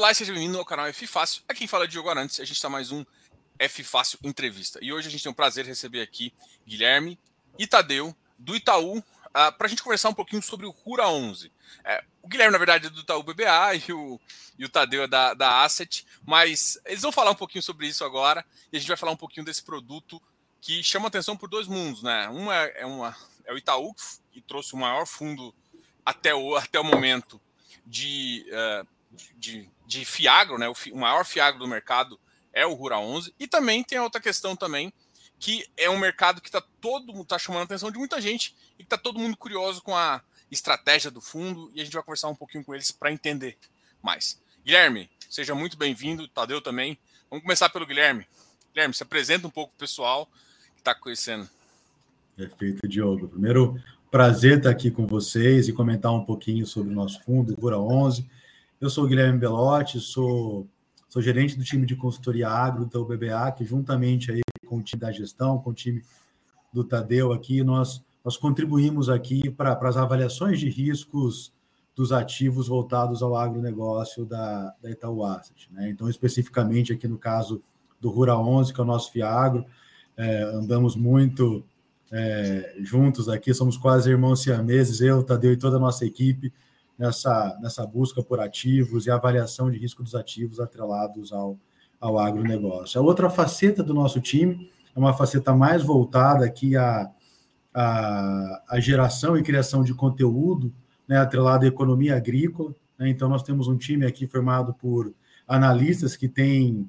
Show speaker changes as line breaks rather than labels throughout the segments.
Olá e seja bem-vindo ao canal F Fácil. Aqui quem fala é Diogo Arantes a gente está mais um F Fácil Entrevista. E hoje a gente tem o prazer de receber aqui Guilherme e Tadeu, do Itaú, uh, para a gente conversar um pouquinho sobre o Rura 11. É, o Guilherme, na verdade, é do Itaú BBA e o, e o Tadeu é da, da Asset, mas eles vão falar um pouquinho sobre isso agora e a gente vai falar um pouquinho desse produto que chama atenção por dois mundos, né? Um é, é, uma, é o Itaú, que trouxe o maior fundo até o, até o momento de, uh, de, de Fiagro, né? O, fi, o, maior Fiagro do mercado é o Rura 11. E também tem outra questão também, que é um mercado que está todo tá chamando a atenção de muita gente e está todo mundo curioso com a estratégia do fundo e a gente vai conversar um pouquinho com eles para entender mais. Guilherme, seja muito bem-vindo, Tadeu também. Vamos começar pelo Guilherme. Guilherme, se apresenta um pouco o pessoal que está conhecendo.
Perfeito, Diogo. Primeiro, prazer estar aqui com vocês e comentar um pouquinho sobre o nosso fundo, Cura 11. Eu sou o Guilherme Belotti, sou, sou gerente do time de consultoria agro do BBA, que juntamente aí com o time da gestão, com o time do Tadeu aqui, nós, nós contribuímos aqui para as avaliações de riscos dos ativos voltados ao agronegócio da, da Itaú Asset. Né? Então, especificamente aqui no caso do Rura 11, que é o nosso FIAGro, é, andamos muito é, juntos aqui, somos quase irmãos siameses, eu, Tadeu e toda a nossa equipe, nessa, nessa busca por ativos e avaliação de risco dos ativos atrelados ao, ao agronegócio. A outra faceta do nosso time é uma faceta mais voltada aqui à, à, à geração e criação de conteúdo, né, atrelado à economia agrícola. Né? Então, nós temos um time aqui formado por analistas que têm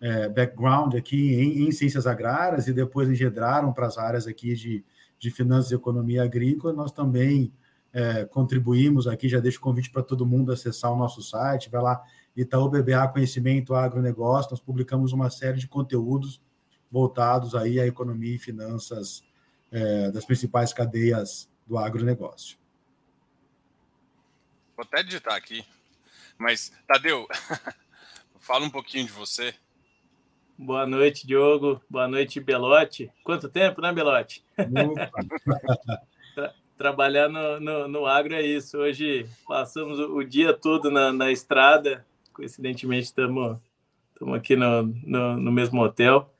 é, background aqui em, em, ciências agrárias e depois engendraram para as áreas aqui de, de finanças e economia agrícola. Nós também é, contribuímos aqui, já deixo o convite para todo mundo acessar o nosso site, vai lá, Itaú BBA Conhecimento Agronegócio, nós publicamos uma série de conteúdos voltados aí à economia e finanças é, das principais cadeias do agronegócio.
Vou até digitar aqui, mas, Tadeu, fala um pouquinho de você,
Boa noite, Diogo. Boa noite, Belote. Quanto tempo, né, Belote? Tra trabalhar no, no, no, agro é isso. Hoje passamos o dia todo na, na estrada. Coincidentemente, estamos aqui no, no, no, mesmo hotel.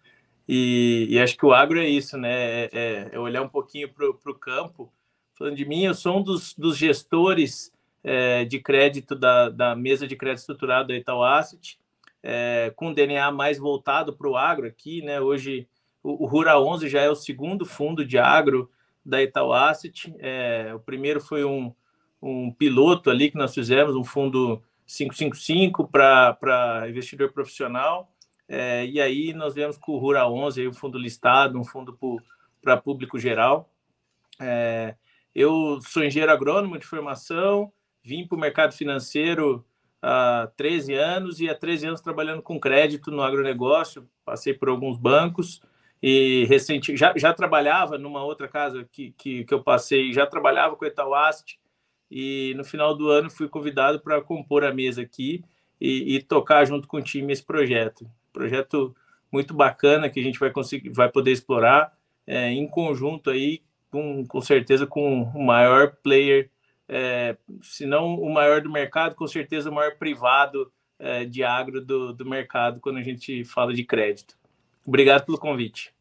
E, e, acho que o agro é isso, né? É, é, é olhar um pouquinho para o campo. Falando de mim, eu sou um dos, dos gestores é, de crédito da, da mesa de crédito estruturado da Itaú Asset é, com DNA mais voltado para o agro aqui, né? Hoje o, o Rura 11 já é o segundo fundo de agro da Itaú Asset. É, o primeiro foi um, um piloto ali que nós fizemos, um fundo 555 para investidor profissional. É, e aí nós viemos com o Rura 11, aí um fundo listado, um fundo para público geral. É, eu sou engenheiro agrônomo de formação, vim para o mercado financeiro há 13 anos e há 13 anos trabalhando com crédito no agronegócio. Passei por alguns bancos e recente já, já trabalhava numa outra casa que, que, que eu passei, já trabalhava com Etawast e no final do ano fui convidado para compor a mesa aqui e, e, tocar junto com o time esse projeto. Projeto muito bacana que a gente vai conseguir, vai poder explorar é, em conjunto aí, com, com certeza com o maior player é, se não o maior do mercado, com certeza o maior privado é, de agro do, do mercado quando a gente fala de crédito. Obrigado pelo convite.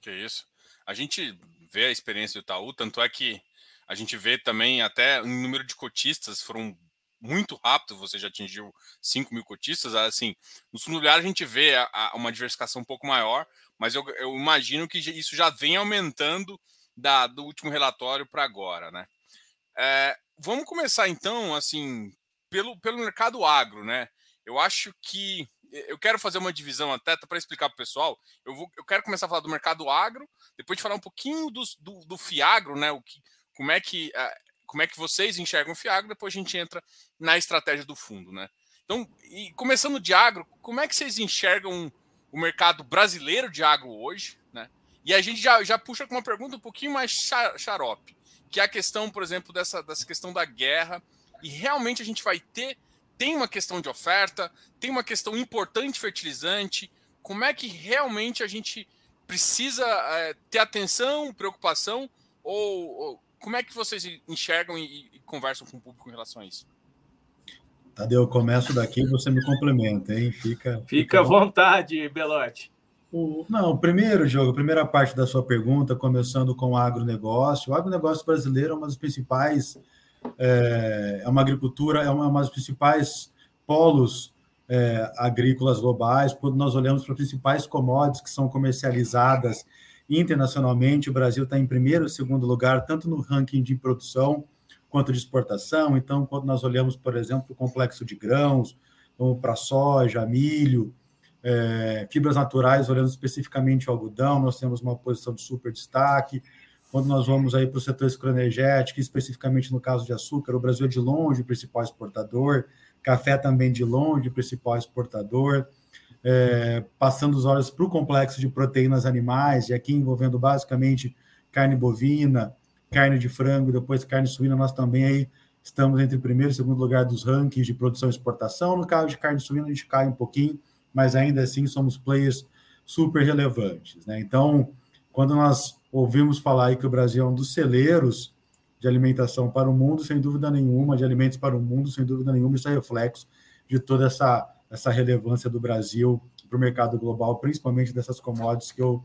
Que isso. A gente vê a experiência do Itaú, tanto é que a gente vê também até o número de cotistas foram muito rápido, você já atingiu 5 mil cotistas, assim, nos familiares a gente vê a, a, uma diversificação um pouco maior, mas eu, eu imagino que isso já vem aumentando da, do último relatório para agora, né? É, vamos começar então, assim, pelo, pelo mercado agro, né? Eu acho que eu quero fazer uma divisão até para explicar para o pessoal. Eu, vou, eu quero começar a falar do mercado agro, depois de falar um pouquinho do, do, do Fiagro, né? O que, como é que é, como é que vocês enxergam o Fiagro, depois a gente entra na estratégia do fundo, né? Então, e começando de agro, como é que vocês enxergam o mercado brasileiro de agro hoje, né? E a gente já, já puxa com uma pergunta um pouquinho mais xarope que é a questão, por exemplo, dessa, dessa questão da guerra. E realmente a gente vai ter. Tem uma questão de oferta, tem uma questão importante fertilizante. Como é que realmente a gente precisa é, ter atenção, preocupação? Ou, ou, como é que vocês enxergam e, e, conversam com o público em relação a isso?
Tadeu, eu começo daqui e você me complementa, hein?
Fica, fica à vontade, Belote.
O, não, primeiro jogo, primeira parte da sua pergunta, começando com o agronegócio. O agronegócio brasileiro é uma das principais, é, é uma agricultura, é uma, das principais polos é, agrícolas globais. Quando nós olhamos para as principais commodities que são comercializadas internacionalmente, o Brasil está em primeiro e segundo lugar, tanto no ranking de produção quanto de exportação. Então, quando nós olhamos, por exemplo, o complexo de grãos, para soja, milho, é, fibras naturais, olhando especificamente o algodão, nós temos uma posição de super destaque. Quando nós vamos aí para o setor escroenergético, especificamente no caso de açúcar, o Brasil é de longe o principal exportador, café também de longe o principal exportador. É, passando os olhos para o complexo de proteínas animais, e aqui envolvendo basicamente carne bovina, carne de frango, depois carne suína, nós também aí estamos entre primeiro e segundo lugar dos rankings de produção e exportação. No caso de carne suína, a gente cai um pouquinho, mas ainda assim somos players super relevantes. Né? Então, quando nós ouvimos falar aí que o Brasil é um dos celeiros de alimentação para o mundo, sem dúvida nenhuma, de alimentos para o mundo, sem dúvida nenhuma, isso é reflexo de toda essa, essa relevância do Brasil para o mercado global, principalmente dessas commodities que eu,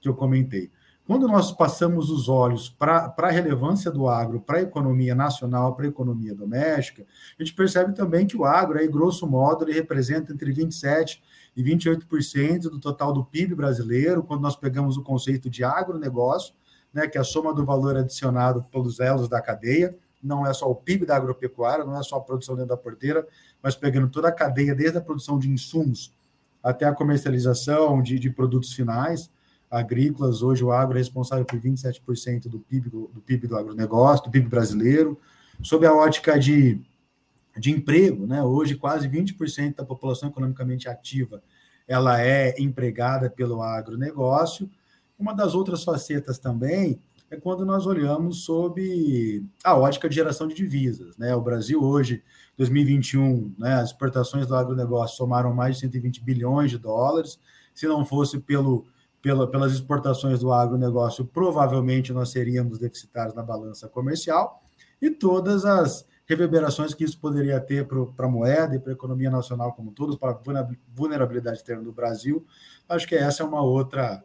que eu comentei. Quando nós passamos os olhos para a relevância do agro para a economia nacional, para a economia doméstica, a gente percebe também que o agro, aí, grosso modo, ele representa entre 27% e 28% do total do PIB brasileiro, quando nós pegamos o conceito de agronegócio, né, que é a soma do valor adicionado pelos elos da cadeia, não é só o PIB da agropecuária, não é só a produção dentro da porteira, mas pegando toda a cadeia, desde a produção de insumos até a comercialização de, de produtos finais agrícolas. Hoje o agro é responsável por 27% do PIB do, do PIB do agronegócio, do PIB brasileiro. Sob a ótica de, de emprego, né? hoje quase 20% da população economicamente ativa ela é empregada pelo agronegócio. Uma das outras facetas também é quando nós olhamos sob a ótica de geração de divisas. Né? O Brasil hoje, 2021, né, as exportações do agronegócio somaram mais de 120 bilhões de dólares. Se não fosse pelo pela, pelas exportações do agronegócio, provavelmente nós seríamos deficitários na balança comercial, e todas as reverberações que isso poderia ter para a moeda e para a economia nacional como um todo, para a vulnerabilidade externa do Brasil, acho que essa é uma outra,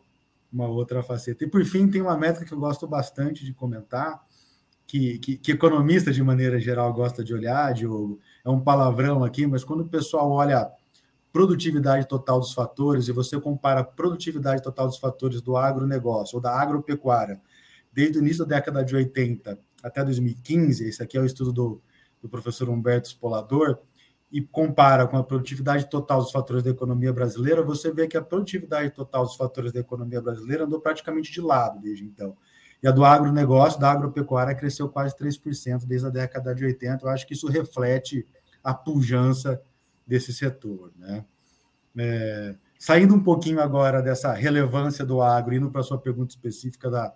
uma outra faceta. E, por fim, tem uma métrica que eu gosto bastante de comentar, que, que, que economista, de maneira geral, gosta de olhar, Diogo, é um palavrão aqui, mas quando o pessoal olha produtividade total dos fatores e você compara a produtividade total dos fatores do agronegócio ou da agropecuária desde o início da década de 80 até 2015, esse aqui é o estudo do, do professor Humberto Spolador, e compara com a produtividade total dos fatores da economia brasileira, você vê que a produtividade total dos fatores da economia brasileira andou praticamente de lado desde então. E a do agronegócio, da agropecuária, cresceu quase 3% desde a década de 80. Eu acho que isso reflete a pujança desse setor. Né? É, saindo um pouquinho agora dessa relevância do agro, indo para a sua pergunta específica da,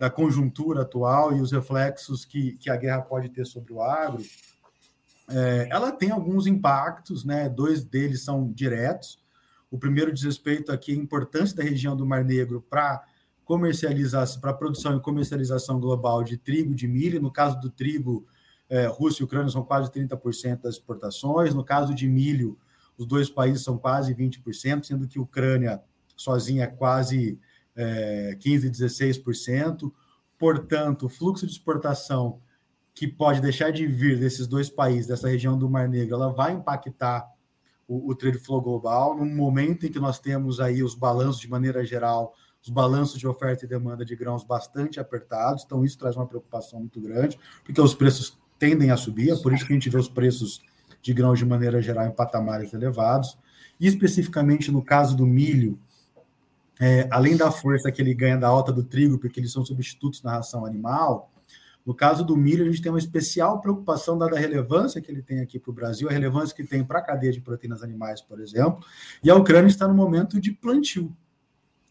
da conjuntura atual e os reflexos que, que a guerra pode ter sobre o agro, é, ela tem alguns impactos, né? dois deles são diretos. O primeiro diz respeito aqui à importância da região do Mar Negro para comercialização, para produção e comercialização global de trigo, de milho. No caso do trigo, é, Rússia e Ucrânia são quase 30% das exportações. No caso de milho, os dois países são quase 20%, sendo que a Ucrânia sozinha é quase é, 15%, 16%. Portanto, o fluxo de exportação que pode deixar de vir desses dois países, dessa região do Mar Negro, ela vai impactar o, o trade flow global, num momento em que nós temos aí os balanços, de maneira geral, os balanços de oferta e demanda de grãos bastante apertados, então isso traz uma preocupação muito grande, porque os preços tendem a subir, é por isso que a gente vê os preços de grãos de maneira geral em patamares elevados. E especificamente no caso do milho, é, além da força que ele ganha da alta do trigo, porque eles são substitutos na ração animal, no caso do milho, a gente tem uma especial preocupação, dada a relevância que ele tem aqui para o Brasil, a relevância que tem para a cadeia de proteínas animais, por exemplo, e a Ucrânia está no momento de plantio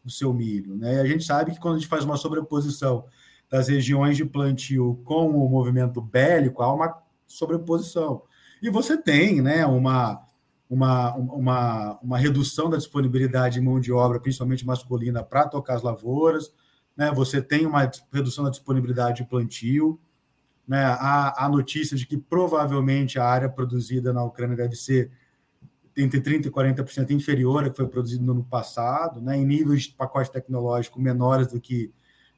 do seu milho. Né? E a gente sabe que quando a gente faz uma sobreposição das regiões de plantio com o movimento bélico, há uma sobreposição. E você tem né, uma, uma, uma, uma redução da disponibilidade de mão de obra, principalmente masculina, para tocar as lavouras, né? você tem uma redução da disponibilidade de plantio. né, a, a notícia de que provavelmente a área produzida na Ucrânia deve ser entre 30% e 40% inferior a que foi produzido no ano passado, né, em níveis de pacote tecnológico menores do que,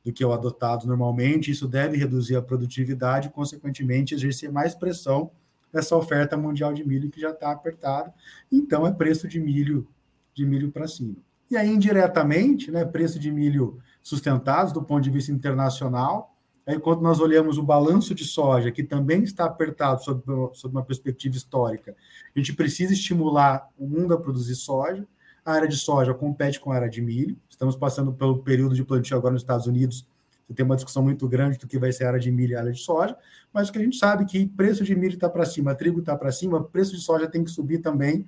do que o adotado normalmente. Isso deve reduzir a produtividade consequentemente, exercer mais pressão nessa oferta mundial de milho que já está apertada. Então, é preço de milho de milho para cima. E aí, indiretamente, né, preço de milho sustentados do ponto de vista internacional, Aí, quando nós olhamos o balanço de soja, que também está apertado sob, sob uma perspectiva histórica, a gente precisa estimular o mundo a produzir soja. A área de soja compete com a área de milho. Estamos passando pelo período de plantio agora nos Estados Unidos. Você tem uma discussão muito grande do que vai ser a área de milho e a área de soja, mas o que a gente sabe é que preço de milho está para cima, trigo está para cima, preço de soja tem que subir também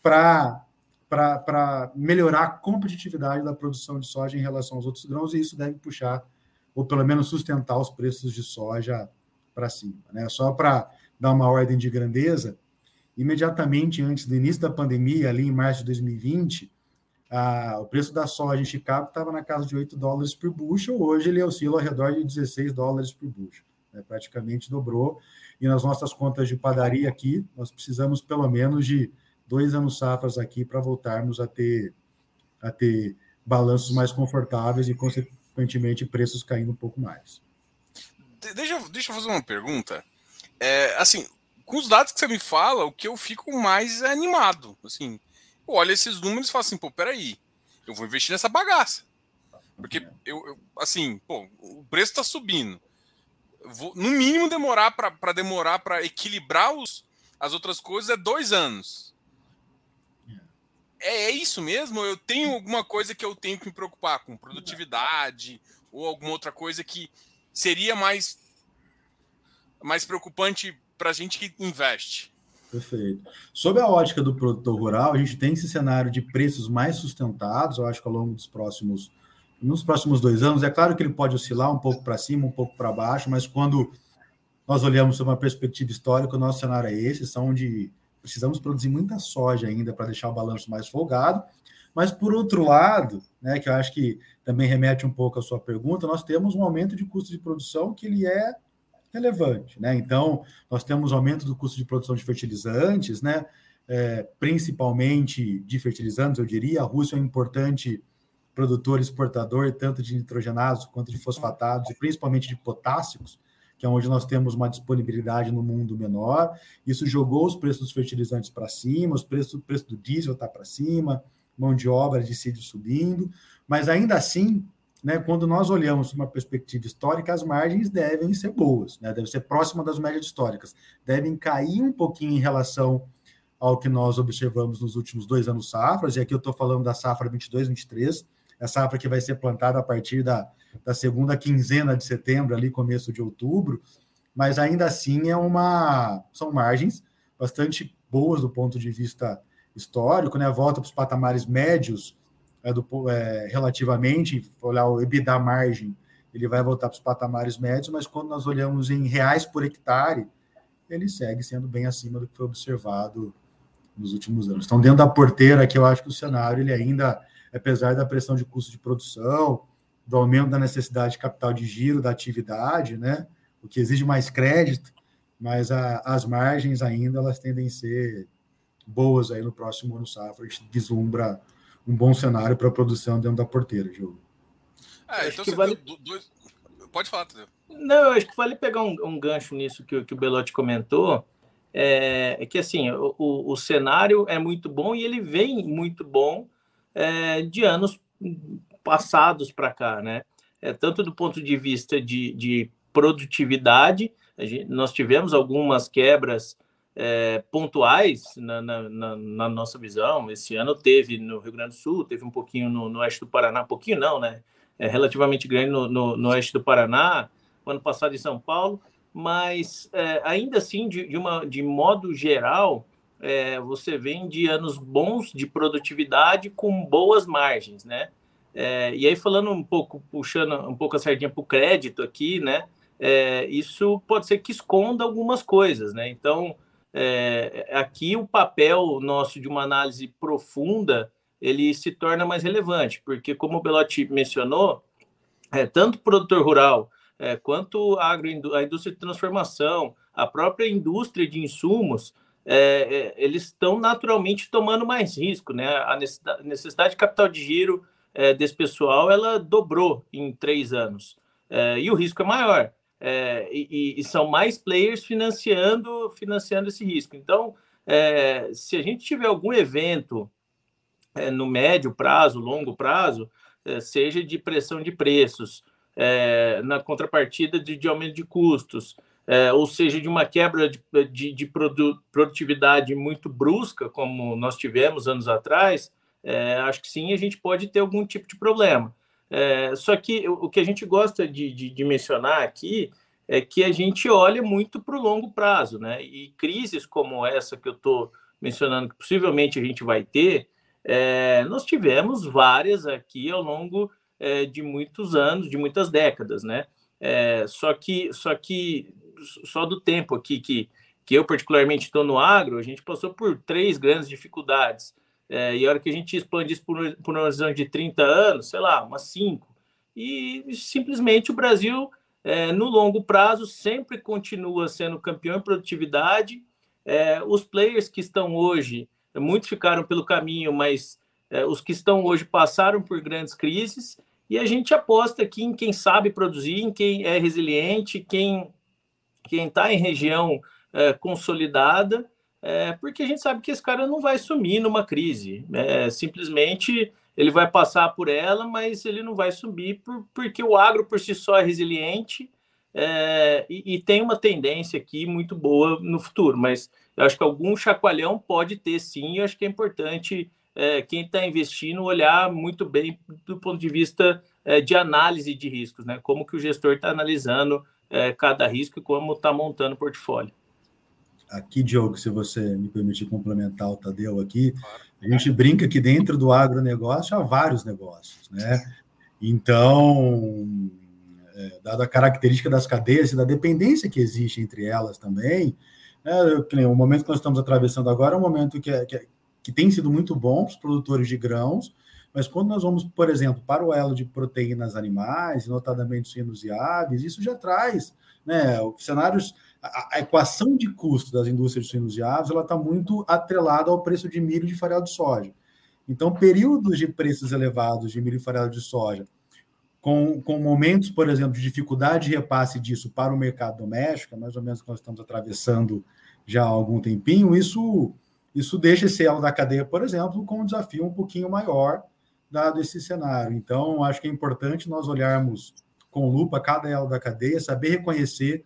para para melhorar a competitividade da produção de soja em relação aos outros grãos, e isso deve puxar ou pelo menos sustentar os preços de soja para cima. Né? Só para dar uma ordem de grandeza, imediatamente antes do início da pandemia, ali em março de 2020, o preço da soja em Chicago estava na casa de 8 dólares por bushel, hoje ele oscila ao redor de 16 dólares por bushel, né? praticamente dobrou. E nas nossas contas de padaria aqui, nós precisamos pelo menos de dois anos safras aqui para voltarmos a ter, a ter balanços mais confortáveis e, consequentemente, preços caindo um pouco mais.
Deixa, deixa eu fazer uma pergunta. É, assim, com os dados que você me fala, o que eu fico mais é animado. Assim, eu olho esses números e falo assim, pô, peraí, eu vou investir nessa bagaça. Porque eu, eu assim, pô, o preço está subindo. vou, no mínimo, demorar para demorar para equilibrar os, as outras coisas é dois anos. É, é, isso mesmo? Eu tenho alguma coisa que eu tenho que me preocupar com produtividade ou alguma outra coisa que seria mais mais preocupante para a gente que investe?
Perfeito. Sob a ótica do produtor rural, a gente tem esse cenário de preços mais sustentados, eu acho que ao longo dos próximos nos próximos dois anos. É claro que ele pode oscilar um pouco para cima, um pouco para baixo, mas quando nós olhamos sob uma perspectiva histórica, o nosso cenário é esse, são de precisamos produzir muita soja ainda para deixar o balanço mais folgado. Mas, por outro lado, né, que eu acho que também remete um pouco à sua pergunta, nós temos um aumento de custo de produção que ele é relevante. Né? Então, nós temos aumento do custo de produção de fertilizantes, né? É, principalmente de fertilizantes, eu diria. A Rússia é um importante produtor exportador, tanto de nitrogenados quanto de fosfatados, e principalmente de potássicos que é onde nós temos uma disponibilidade no mundo menor. Isso jogou os preços dos fertilizantes para cima, os preços, o preço do diesel está para cima, mão de obra de sídio subindo, mas ainda assim, né, quando nós olhamos uma perspectiva histórica, as margens devem ser boas, né, devem ser próximas das médias históricas, devem cair um pouquinho em relação ao que nós observamos nos últimos dois anos safras, e aqui eu estou falando da safra 22, 23, a safra que vai ser plantada a partir da, da segunda quinzena de setembro, ali começo de outubro, mas ainda assim é uma são margens bastante boas do ponto de vista histórico, né? Volta para os patamares médios é, do, é, relativamente, olhar o EBITDA margem, ele vai voltar para os patamares médios, mas quando nós olhamos em reais por hectare, ele segue sendo bem acima do que foi observado nos últimos anos. Então, dentro da porteira, que eu acho que o cenário ele ainda apesar da pressão de custo de produção, do aumento da necessidade de capital de giro da atividade, né? O que exige mais crédito, mas a, as margens ainda elas tendem a ser boas aí no próximo ano safra. A gente vislumbra um bom cenário para a produção dentro da porteira, Diogo.
É, então você vale... dois... Pode falar, Tadeu.
Não, eu acho que vale pegar um, um gancho nisso que, que o Belotti comentou. É, é que assim, o, o, o, cenário é muito bom e ele vem muito bom é, de anos passados para cá, né? É, tanto do ponto de vista de, de produtividade, gente, nós tivemos algumas quebras é, pontuais na, na, na, na, nossa visão. Esse ano teve no Rio Grande do Sul, teve um pouquinho no, no oeste do Paraná, pouquinho não, né? É relativamente grande no, no, no oeste do Paraná, ano passado em São Paulo, mas é, ainda assim, de, de, uma, de modo geral, é, você vem de anos bons de produtividade com boas margens, né? É, e aí falando um pouco, puxando um pouco a sardinha para o crédito aqui, né? É, isso pode ser que esconda algumas coisas, né? Então, é, aqui o papel nosso de uma análise profunda ele se torna mais relevante, porque como o Belotti mencionou, é, tanto o produtor rural é, quanto a, a indústria de transformação, a própria indústria de insumos, é, é, eles estão naturalmente tomando mais risco, né? A necessidade, de capital de giro é, desse pessoal ela dobrou em três anos é, e o risco é maior é, e, e, são mais players financiando financiando esse risco. Então, é, se a gente tiver algum evento no médio prazo, longo prazo, seja de pressão de preços, na contrapartida de, de aumento de custos, é, ou seja, de uma quebra de, de, de produtividade muito brusca, como nós tivemos anos atrás, é, acho que sim, a gente pode ter algum tipo de problema. É, só que o, que a gente gosta de, de, de, mencionar aqui é que a gente olha muito para o longo prazo, né? E crises como essa que eu estou mencionando, que possivelmente a gente vai ter, é, nós tivemos várias aqui ao longo é, de muitos anos, de muitas décadas, né? É, só que, só que só do tempo aqui que, que eu particularmente estou no agro, a gente passou por três grandes dificuldades. É, e a hora que a gente expande isso por, uma visão de 30 anos, sei lá, umas cinco. E simplesmente o Brasil, é, no longo prazo, sempre continua sendo campeão em produtividade. É, os players que estão hoje, muitos ficaram pelo caminho, mas é, os que estão hoje passaram por grandes crises. E a gente aposta aqui em quem sabe produzir, em quem é resiliente, quem quem está em região é, consolidada, é, porque a gente sabe que esse cara não vai sumir numa crise. É, simplesmente ele vai passar por ela, mas ele não vai subir por, porque o agro por si só é resiliente é, e, e, tem uma tendência aqui muito boa no futuro. Mas eu acho que algum chacoalhão pode ter sim, eu acho que é importante é, quem está investindo olhar muito bem do ponto de vista é, de análise de riscos, né? Como que o gestor está analisando é, cada risco e como está montando o portfólio.
Aqui, Diogo, se você me permitir complementar o Tadeu aqui, a gente brinca que dentro do agronegócio há vários negócios, né? Então, é, dada a característica das cadeias e da dependência que existe entre elas também, né, o momento que nós estamos atravessando agora é um momento que, é, que, é, que tem sido muito bom para os produtores de grãos, mas quando nós vamos, por exemplo, para o elo de proteínas animais, notadamente suínos e aves, isso já traz, né, cenários, a, equação de custo das indústrias de suínos e aves, ela está muito atrelada ao preço de milho e de farelo de soja. Então, períodos de preços elevados de milho e farelo de soja, com, com momentos, por exemplo, de dificuldade de repasse disso para o mercado doméstico, é mais ou menos que nós estamos atravessando já há algum tempinho, isso, isso deixa esse elo da cadeia, por exemplo, com um desafio um pouquinho maior dado esse cenário. Então, acho que é importante nós olharmos com lupa cada elo da cadeia, saber reconhecer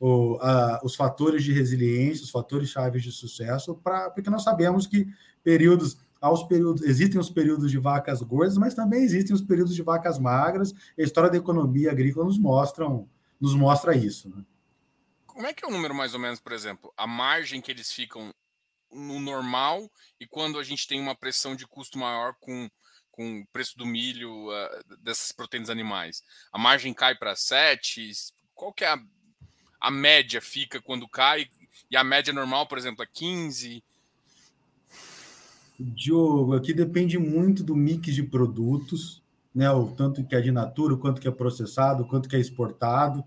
o, a, os fatores de resiliência, os fatores chaves de sucesso, pra, porque nós sabemos que períodos, aos períodos, existem os períodos de vacas gordas, mas também existem os períodos de vacas magras. A história da economia agrícola nos mostram, nos mostra isso. Né?
Como é que é o número mais ou menos, por exemplo, a margem que eles ficam no normal e quando a gente tem uma pressão de custo maior com com o preço do milho, uh, dessas proteínas animais, a margem cai para 7? Qual que é a, a média fica quando cai? E a média normal, por exemplo, é 15?
Diogo, aqui depende muito do mix de produtos, né? O tanto que é de natura, o quanto que é processado, o quanto que é exportado,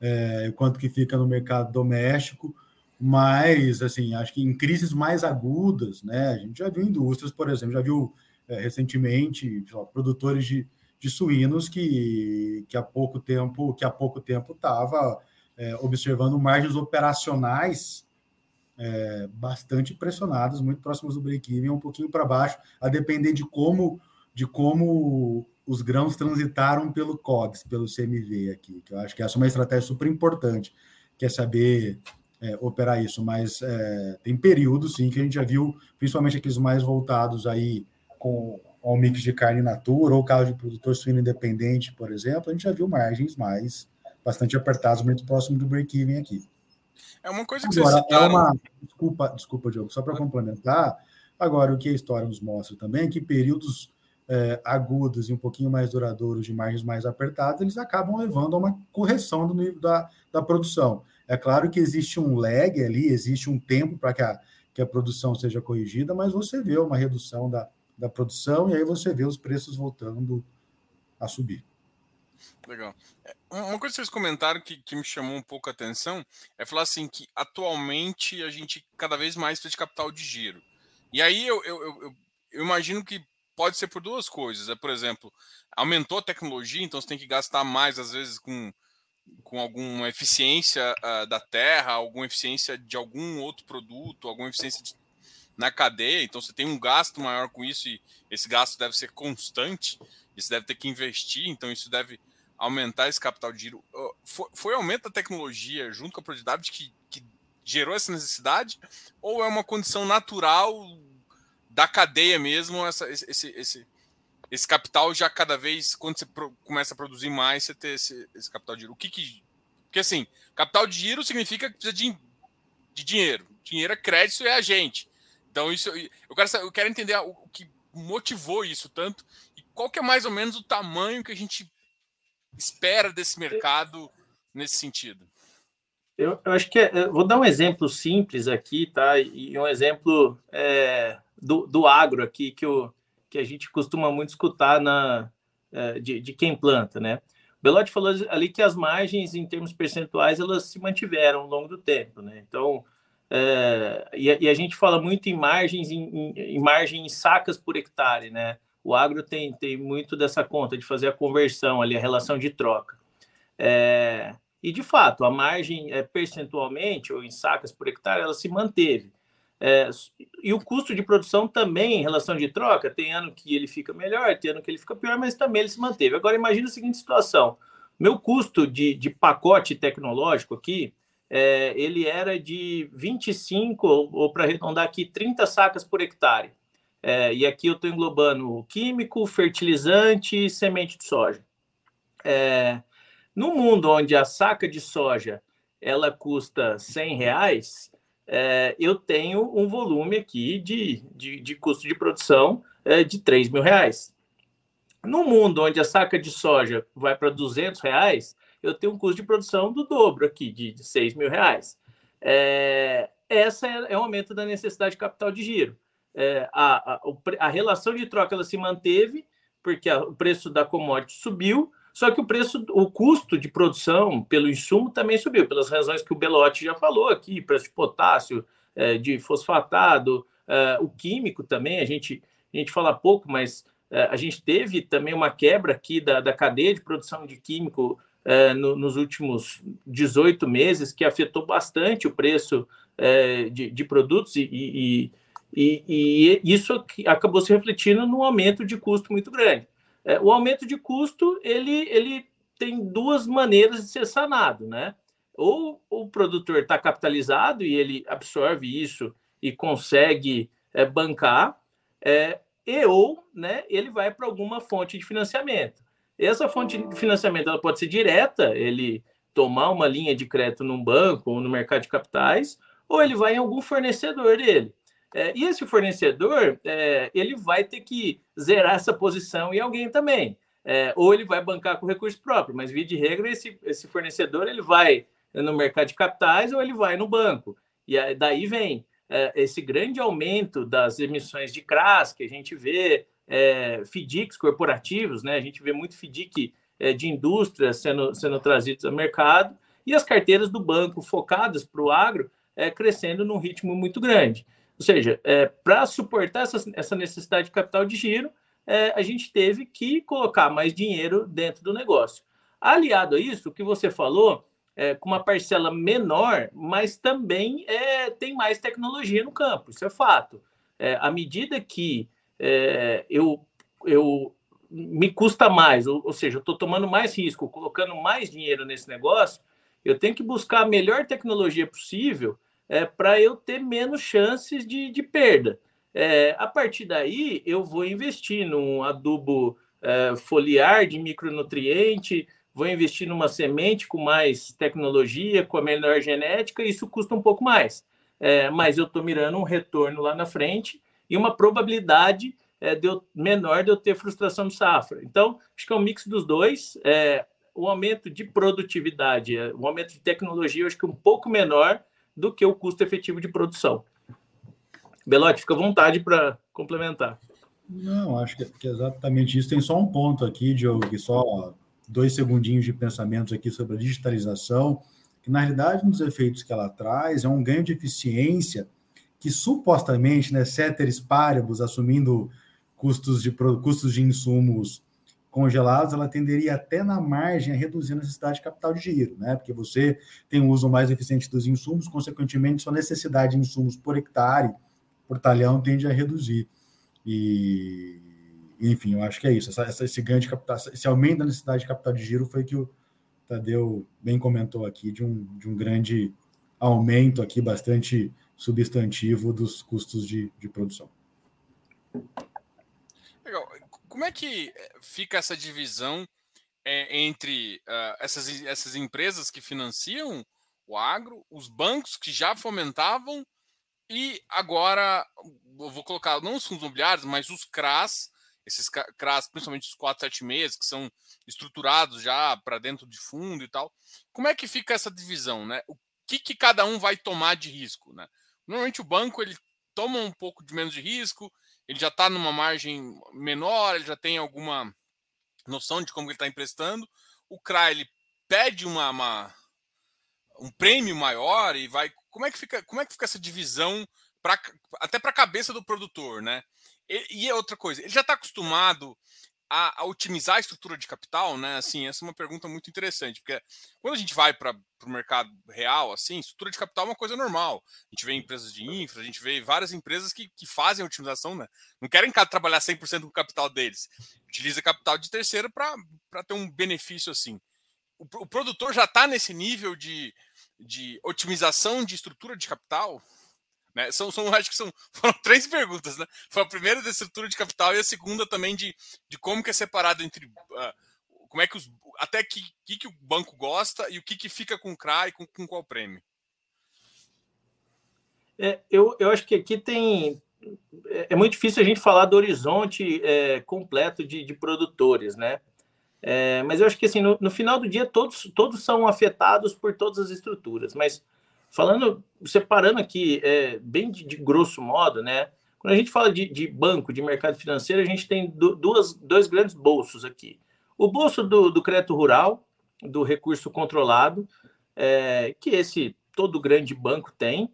é, o quanto que fica no mercado doméstico. Mas, assim, acho que em crises mais agudas, né? A gente já viu indústrias, por exemplo, já viu é, recentemente lá, produtores de, de suínos que, que há pouco tempo que há pouco tempo estava é, observando margens operacionais é, bastante pressionadas, muito próximas do break-even, um pouquinho para baixo, a depender de como de como os grãos transitaram pelo COGS, pelo CMV aqui, que eu acho que essa é uma estratégia super importante, que é saber é, operar isso, mas é, tem períodos, sim, que a gente já viu, principalmente aqueles mais voltados aí com um mix de carne natura ou caso de produtor suíno independente, por exemplo, a gente já viu margens mais bastante apertadas, muito próximo do break-even aqui.
É uma coisa que
agora, é uma desculpa, desculpa, Diogo, só para complementar. Agora, o que a história nos mostra também é que períodos é, agudos e um pouquinho mais duradouros de margens mais apertadas, eles acabam levando a uma correção do nível da, da produção. É claro que existe um lag ali, existe um tempo para que a, que a produção seja corrigida, mas você vê uma redução da, da produção, e aí você vê os preços voltando a subir.
Legal. É, uma coisa que vocês comentaram que, que me chamou um pouco a atenção é falar assim que atualmente a gente cada vez mais precisa de capital de giro. E aí eu, eu, eu, eu imagino que pode ser por duas coisas. É, por exemplo, aumentou a tecnologia, então você tem que gastar mais, às vezes, com, com alguma eficiência uh, da terra, alguma eficiência de algum outro produto, alguma eficiência de, na cadeia. Então você tem um gasto maior com isso e esse gasto deve ser constante. Isso deve ter que investir, então isso deve aumentar esse capital de giro. Foi, foi aumento da tecnologia junto com a produtividade que, que gerou essa necessidade? Ou é uma condição natural da cadeia mesmo, essa, esse, esse, esse capital já cada vez, quando você pro, começa a produzir mais, você ter esse, esse, capital de giro. O que que. Porque assim, capital de giro significa que precisa de, de dinheiro. Dinheiro é crédito é agente. Então, isso eu quero, eu quero entender o, que motivou isso tanto e qual que é mais ou menos o tamanho que a gente espera desse mercado nesse sentido.
Eu, eu acho que é, vou dar um exemplo simples aqui, tá? E um exemplo é, do, do agro aqui que, eu, que a gente costuma muito escutar na, é, de, de quem planta, né? Belotti falou ali que as margens, em termos percentuais, elas se mantiveram ao longo do tempo, né? Então, é, e, a, e, a, gente fala muito em margens, em, em, em margem em sacas por hectare, né? O agro tem, tem muito dessa conta de fazer a conversão ali, a relação de troca. É, e, de fato, a margem é, percentualmente, ou em sacas por hectare, ela se manteve. É, e o custo de produção também, em relação de troca, tem ano que ele fica melhor, tem ano que ele fica pior, mas também ele se manteve. Agora, imagine a seguinte situação: meu custo de, de pacote tecnológico aqui, é, ele era de 25, ou, ou para arredondar aqui, 30 sacas por hectare. É, e aqui eu estou englobando químico, fertilizante e semente de soja. É, no mundo onde a saca de soja ela custa 100 reais, é, eu tenho um volume aqui de, de, de custo de produção é, de 3 mil reais. No mundo onde a saca de soja vai para 200 reais, eu tenho um custo de produção do dobro aqui, de, de 6 mil reais. É, essa é, é o aumento da necessidade de capital de giro. É, a, a, a, relação de troca ela se manteve, porque a, o preço da commodity subiu, só que o preço, o custo de produção pelo insumo também subiu, pelas razões que o Belotti já falou aqui, preço de potássio, é, de fosfatado, é, o químico também, a gente, a gente fala pouco, mas é, a gente teve também uma quebra aqui da, da cadeia de produção de químico é, no, nos últimos 18 meses, que afetou bastante o preço é, de, de, produtos e, e, e, e isso acabou se refletindo no aumento de custo muito grande. É, o aumento de custo ele, ele tem duas maneiras de ser sanado, né? Ou o produtor está capitalizado e ele absorve isso e consegue bancar, é, e ou né, ele vai para alguma fonte de financiamento. Essa fonte de financiamento ela pode ser direta, ele tomar uma linha de crédito num banco ou no mercado de capitais, ou ele vai em algum fornecedor dele. É, e esse fornecedor, é, ele vai ter que zerar essa posição em alguém também. É, ou ele vai bancar com recurso próprio, mas via de regra, esse, esse fornecedor ele vai no mercado de capitais ou ele vai no banco. E aí, daí vem é, esse grande aumento das emissões de CRAS, que a gente vê é, FDICs corporativos, né? a gente vê muito FDIC é, de indústria sendo, sendo trazidos ao mercado, e as carteiras do banco focadas para o agro é, crescendo num ritmo muito grande. Ou seja, é, para suportar essa, essa necessidade de capital de giro, é, a gente teve que colocar mais dinheiro dentro do negócio. Aliado a isso, o que você falou, é, com uma parcela menor, mas também é, tem mais tecnologia no campo, isso é fato. É, à medida que é, eu, eu me custa mais, ou, ou seja, eu estou tomando mais risco, colocando mais dinheiro nesse negócio, eu tenho que buscar a melhor tecnologia possível é, para eu ter menos chances de, de perda. É, a partir daí, eu vou investir num adubo é, foliar de micronutriente, vou investir numa semente com mais tecnologia, com a melhor genética, isso custa um pouco mais. É, mas eu estou mirando um retorno lá na frente e uma probabilidade é, de eu, menor de eu ter frustração de safra. Então, acho que é um mix dos dois. É, o aumento de produtividade, é, o aumento de tecnologia, eu acho que um pouco menor, do que o custo efetivo de produção. Belote, fica à vontade para complementar.
Não, acho que é exatamente isso. Tem só um ponto aqui, Diogo, só dois segundinhos de pensamentos aqui sobre a digitalização, que na realidade, um dos efeitos que ela traz é um ganho de eficiência que supostamente, né, ceteris paribus, assumindo custos de, custos de insumos congelados, ela tenderia até na margem a reduzir a necessidade de capital de giro, né? Porque você tem um uso mais eficiente dos insumos, consequentemente, sua necessidade de insumos por hectare, por talhão, tende a reduzir. E, enfim, eu acho que é isso. Essa, essa, esse ganho de capital, esse aumento da necessidade de capital de giro foi que o Tadeu bem comentou aqui, de um, de um grande aumento aqui, bastante substantivo dos custos de, de produção.
Legal. Como é que eh, fica essa divisão é, entre uh, essas, essas empresas que financiam o agro, os bancos que já fomentavam e agora, vou colocar não os fundos imobiliários, mas os CRAS, esses CRAS, principalmente os 476, que são estruturados já para dentro de fundo e tal. Como é que fica essa divisão, né? O que, que cada um vai tomar de risco, né? Normalmente o banco ele toma um pouco de menos de risco, ele já está numa margem menor, ele já tem alguma noção de como ele está emprestando. O CRA ele pede uma, uma, um prêmio maior e vai. Como é que fica, como é que fica essa divisão pra, até para a cabeça do produtor, né? E, e é outra coisa, ele já está acostumado a, a, otimizar a estrutura de capital, né? Assim, essa é uma pergunta muito interessante, porque quando a gente vai para o mercado real, assim, estrutura de capital é uma coisa normal. A gente vê empresas de infra, a gente vê várias empresas que, que fazem otimização, né? Não querem trabalhar 100% com o capital deles. Utiliza capital de terceiro para ter um benefício assim. O, o produtor já está nesse nível de, de otimização de estrutura de capital, né? São, são, acho que são, foram três perguntas, né? Foi a primeira da estrutura de capital e a segunda também de, de como que é separado entre uh, como é que os até que, que, que o banco gosta e o que, que fica com o CRA e com, com qual prêmio.
É, eu, eu acho que aqui tem é, é muito difícil a gente falar do horizonte é, completo de, de produtores, né? É, mas eu acho que assim, no, no, final do dia todos, todos são afetados por todas as estruturas, mas Falando, separando aqui, é, bem de, de, grosso modo, né? Quando a gente fala de, de, banco, de mercado financeiro, a gente tem duas, dois grandes bolsos aqui. O bolso do, do crédito rural, do recurso controlado, é, que esse todo grande banco tem,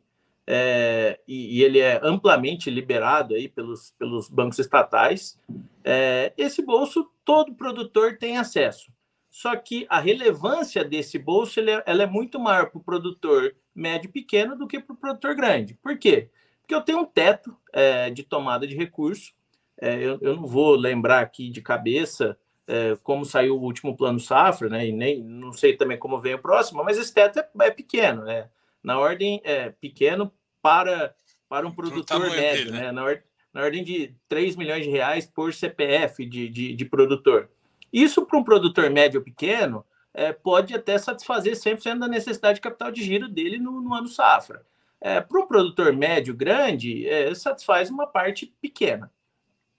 é, e, e, ele é amplamente liberado aí pelos, pelos bancos estatais. É, esse bolso todo produtor tem acesso. Só que a relevância desse bolso é, ela é muito maior para o produtor médio e pequeno do que para o produtor grande. Por quê? Porque eu tenho um teto é, de tomada de recurso. É, eu, eu, não vou lembrar aqui de cabeça é, como saiu o último plano safra, né? E nem não sei também como vem o próximo, mas esse teto é, é pequeno, né? Na ordem é pequeno para para um produtor médio, dele, né? né? Na, or, na ordem de 3 milhões de reais por CPF de, de, de produtor. Isso para um produtor médio ou pequeno é, pode até satisfazer 100% da necessidade de capital de giro dele no, no ano safra. É, para um produtor médio grande, é, satisfaz uma parte pequena.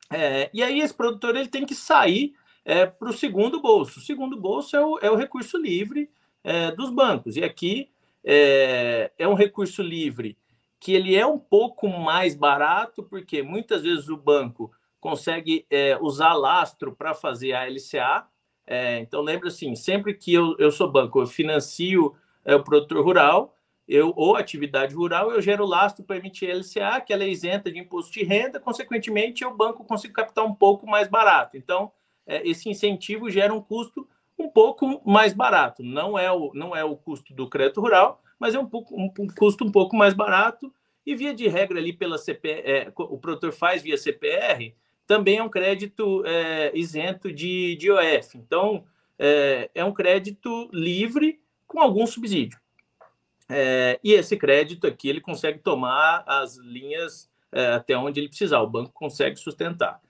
É, e aí esse produtor ele tem que sair é, para o segundo bolso. O segundo bolso é o, é o recurso livre é, dos bancos. E aqui é, um recurso livre que ele é um pouco mais barato, porque muitas vezes o banco consegue é, usar lastro para fazer a LCA. É, então, lembra assim, sempre que eu, eu sou banco, eu financio é, o produtor rural, eu ou atividade rural, eu gero lastro para emitir LCA, que ela é isenta de imposto de renda, consequentemente, o banco consegue captar um pouco mais barato. Então, é, esse incentivo gera um custo um pouco mais barato. Não é o, não é o custo do crédito rural, mas é um, pouco, um, um custo um pouco mais barato. E via de regra ali pela CPR, é, o produtor faz via CPR, também é um crédito é, isento de, de IOF. Então, é, é, um crédito livre com algum subsídio. É, e esse crédito aqui, ele consegue tomar as linhas é, até onde ele precisar, o banco consegue sustentar.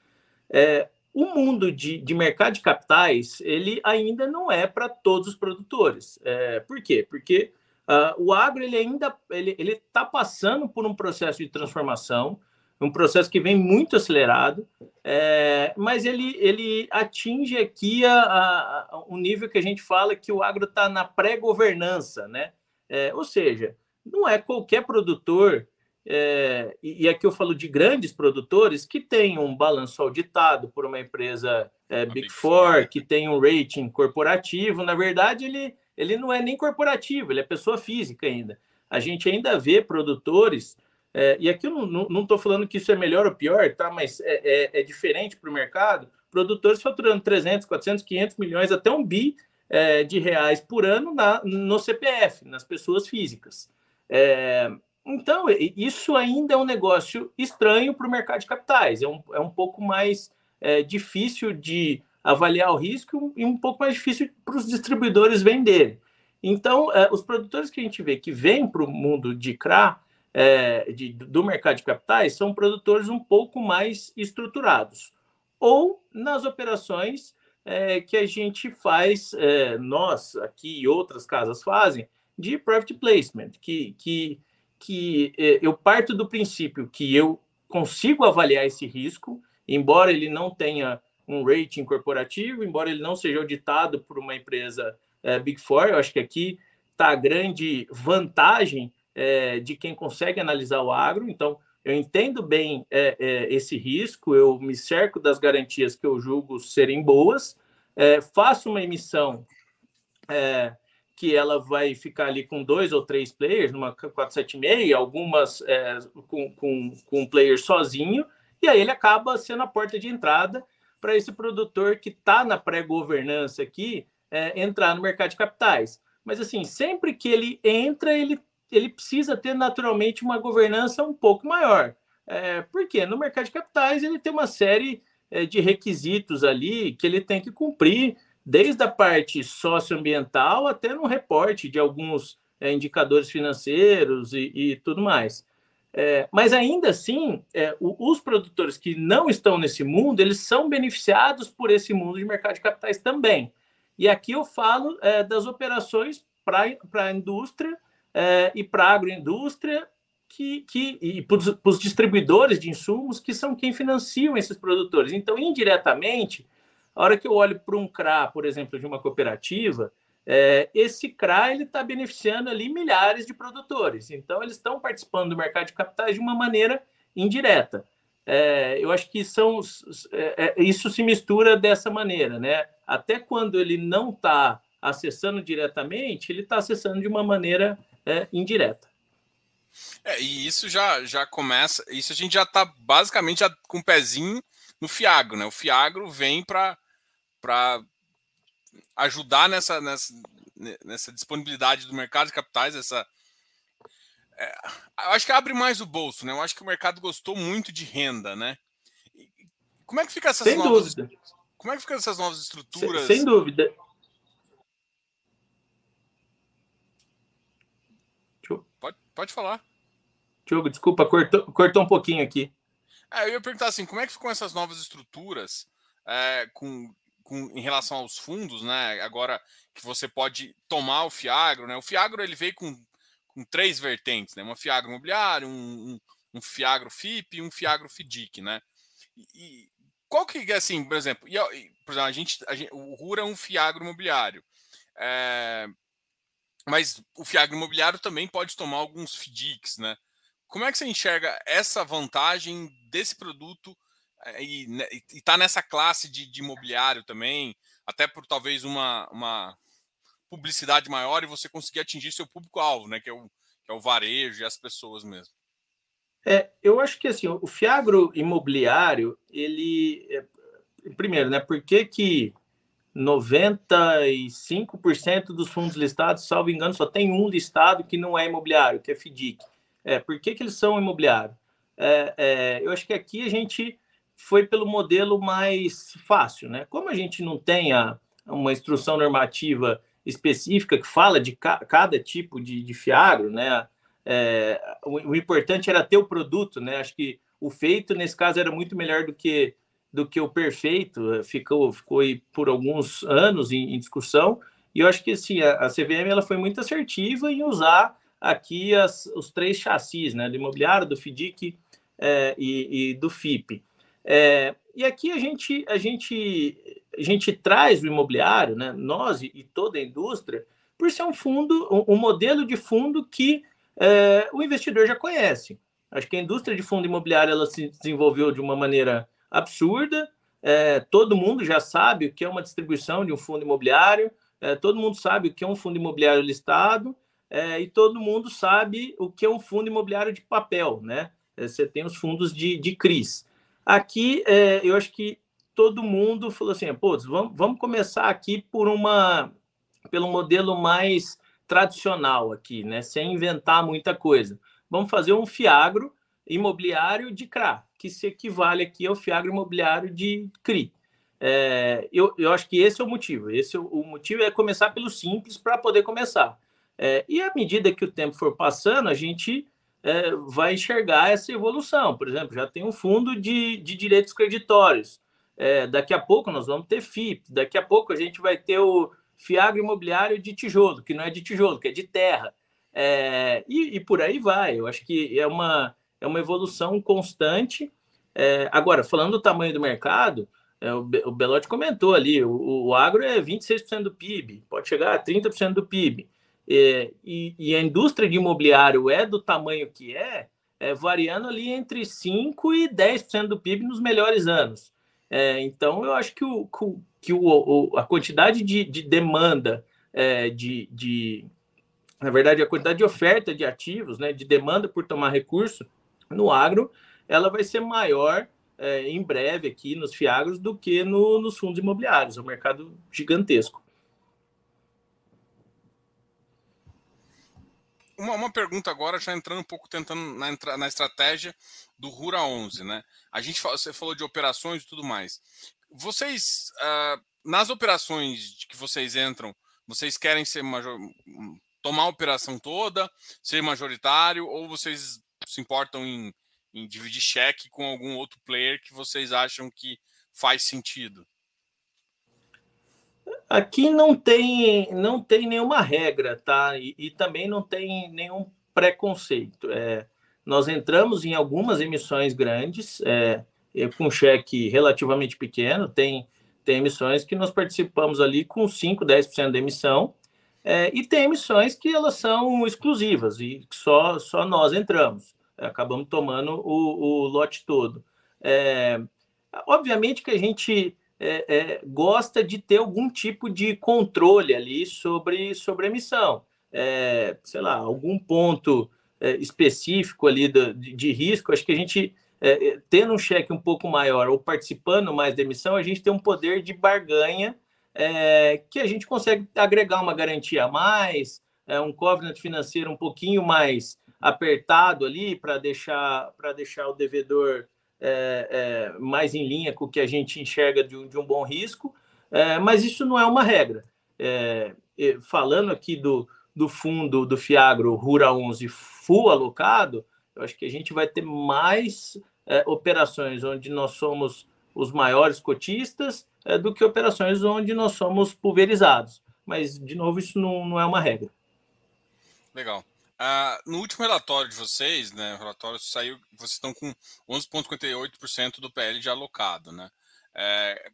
É, o mundo de, de mercado de capitais, ele ainda não é para todos os produtores. É, por quê? Porque uh, o agro, ele ainda ele está passando por um processo de transformação, um processo que vem muito acelerado, é, mas ele, ele atinge aqui a, a, um nível que a gente fala que o agro está na pré-governança, né? É, ou seja, não é qualquer produtor é, e, aqui eu falo de grandes produtores que têm um balanço auditado por uma empresa é, Big Four, que tem um rating corporativo. Na verdade, ele, ele não é nem corporativo, ele é pessoa física ainda. A gente ainda vê produtores, é, e aqui eu não estou falando que isso é melhor ou pior, tá? mas é, é, é diferente para o mercado. Produtores faturando 300, 400, 500 milhões, até um bi é, de reais por ano na, no CPF, nas pessoas físicas. É, então, isso ainda é um negócio estranho para o mercado de capitais, é um, é um pouco mais é, difícil de avaliar o risco e um pouco mais difícil para os distribuidores venderem. Então, os produtores que a gente vê que vêm para o mundo de CRA, é, de, do mercado de capitais, são produtores um pouco mais estruturados. Ou nas operações é, que a gente faz, é, nós aqui e outras casas fazem, de private placement, que, que que é, eu parto do princípio que eu consigo avaliar esse risco, embora ele não tenha um rating corporativo, embora ele não seja auditado por uma empresa é, Big Four. Eu acho que aqui está a grande vantagem é, de quem consegue analisar o agro. Então, eu entendo bem é, é esse risco, eu me cerco das garantias que eu julgo serem boas, é, faço uma emissão é, que ela vai ficar ali com dois ou três players, numa 476, algumas é, com, com, com um player sozinho, e aí ele acaba sendo a porta de entrada para esse produtor que está na pré-governança aqui entrar no mercado de capitais. Mas assim, sempre que ele entra, ele, ele precisa ter naturalmente uma governança um pouco maior. É, porque no mercado de capitais ele tem uma série é, de requisitos ali que ele tem que cumprir desde a parte socioambiental até no reporte de alguns é, indicadores financeiros e, e tudo mais. É, mas ainda assim, é, o, os produtores que não estão nesse mundo, eles são beneficiados por esse mundo de mercado de capitais também. E aqui eu falo é, das operações para a indústria é, e para a agroindústria que, que, e para os distribuidores de insumos que são quem financiam esses produtores. Então, indiretamente, a hora que eu olho para um CRA, por exemplo, de uma cooperativa, é, esse CRA está beneficiando ali milhares de produtores. Então, eles estão participando do mercado de capitais de uma maneira indireta. É, eu acho que são, é, é, isso se mistura dessa maneira, né? Até quando ele não está acessando diretamente, ele está acessando de uma maneira é, indireta.
É, e isso já, já começa, isso a gente já está basicamente já com o pezinho no Fiagro, né? O Fiagro vem para para ajudar nessa, nessa, nessa disponibilidade do mercado de capitais, essa. É, eu acho que abre mais o bolso, né? Eu acho que o mercado gostou muito de renda, né? E como é que fica essas
sem
novas,
dúvida.
Como é que ficam essas novas estruturas?
Sem, sem dúvida.
Pode, falar.
Diogo, desculpa, cortou, cortou um pouquinho aqui.
É, eu ia perguntar assim, como é que ficam essas novas estruturas é, com com, em relação aos fundos, né? Agora que você pode tomar o Fiagro, né? O Fiagro ele veio com, com três vertentes, né? Uma Fiagro imobiliário, um, um, um Fiagro FIP e um Fiagro FIDIC, né? E, e qual que é assim, por exemplo, e, por exemplo, a gente, a gente, o RUR é um Fiagro imobiliário. É, mas o Fiagro imobiliário também pode tomar alguns FDICs, né? Como é que você enxerga essa vantagem desse produto é, e né, está nessa classe de, de, imobiliário também, até por talvez uma, uma publicidade maior e você conseguir atingir seu público-alvo, né? Que é, o, que é o varejo e as pessoas mesmo.
É, eu acho que assim, o fiagro imobiliário, ele. É, primeiro, né? Por que, que 95% dos fundos listados, salvo engano, só tem um listado que não é imobiliário, que é FDIC. É, por que, que eles são imobiliário? É, é, eu acho que aqui a gente foi pelo modelo mais fácil, né? Como a gente não tem a, uma instrução normativa específica que fala de ca cada tipo de, de fiagro, né? É, o, o, importante era ter o produto, né? Acho que o feito nesse caso era muito melhor do que do que o perfeito. Ficou ficou por alguns anos em, em discussão e eu acho que assim, a, a, CVM ela foi muito assertiva em usar aqui as, os três chassis, né? Do imobiliário, do FDIC é, e, e do FIP. É, e aqui a gente, a, gente, a gente traz o imobiliário, né, nós e toda a indústria, por ser um fundo, um, um modelo de fundo que é, o investidor já conhece. Acho que a indústria de fundo imobiliário ela se desenvolveu de uma maneira absurda. É, todo mundo já sabe o que é uma distribuição de um fundo imobiliário, é, todo mundo sabe o que é um fundo imobiliário listado, é, e todo mundo sabe o que é um fundo imobiliário de papel, né? É, você tem os fundos de, de CRIs. Aqui, é, eu acho que todo mundo falou assim, pô, vamos, vamos começar aqui por uma, pelo modelo mais tradicional aqui, né? Sem inventar muita coisa. Vamos fazer um fiagro imobiliário de CRA, que se equivale aqui ao fiagro imobiliário de CRI. É, eu, eu acho que esse é o motivo. Esse é o, o motivo é começar pelo simples para poder começar. É, e à medida que o tempo for passando, a gente é, vai enxergar essa evolução. Por exemplo, já tem um fundo de, de direitos creditórios. É, daqui a pouco nós vamos ter FIP. Daqui a pouco a gente vai ter o fiagro imobiliário de tijolo, que não é de tijolo, que é de terra. É, e, e, por aí vai. Eu acho que é uma, é uma evolução constante. É, agora, falando do tamanho do mercado, é, o, o Belotti comentou ali, o, o agro é 26% do PIB, pode chegar a 30% do PIB. É, e, e, a indústria de imobiliário é do tamanho que é, é variando ali entre 5% e 10% do PIB nos melhores anos. É, então, eu acho que, o, que o, a quantidade de, de demanda, é, de, de, na verdade, a quantidade de oferta de ativos, né, de demanda por tomar recurso no agro, ela vai ser maior é, em breve aqui nos fiagros do que no, nos fundos imobiliários. É um mercado gigantesco.
uma, uma pergunta agora, já entrando um pouco tentando na, na estratégia do Rura 11, né? A gente você falou de operações e tudo mais. Vocês, uh, nas operações que vocês entram, vocês querem ser major, tomar a operação toda, ser majoritário, ou vocês se importam em, em dividir cheque com algum outro player que vocês acham que faz sentido?
Aqui não tem, não tem nenhuma regra, tá? E, e também não tem nenhum preconceito. É, nós entramos em algumas emissões grandes, é, com cheque relativamente pequeno, tem, tem emissões que nós participamos ali com 5, 10% da emissão, é, e tem emissões que elas são exclusivas e só, só nós entramos. Acabamos tomando o, o lote todo. É, obviamente que a gente é, é, gosta de ter algum tipo de controle ali sobre, sobre a emissão. É, sei lá, algum ponto é, específico ali de, de, risco, acho que a gente, é, tendo um cheque um pouco maior ou participando mais da emissão, a gente tem um poder de barganha que a gente consegue agregar uma garantia a mais, um covenant financeiro um pouquinho mais apertado ali para deixar, deixar o devedor é, é, mais em linha com o que a gente enxerga de um, de um bom risco, é, mas isso não é uma regra. É, falando aqui do, do fundo do Fiagro Rura 11 full alocado, eu acho que a gente vai ter mais é, operações onde nós somos os maiores cotistas é, do que operações onde nós somos pulverizados. Mas, de novo, isso não, não é uma regra.
Legal. Ah, no último relatório de vocês, né, o relatório saiu, vocês estão com 11,58% do PL de alocado, né? É,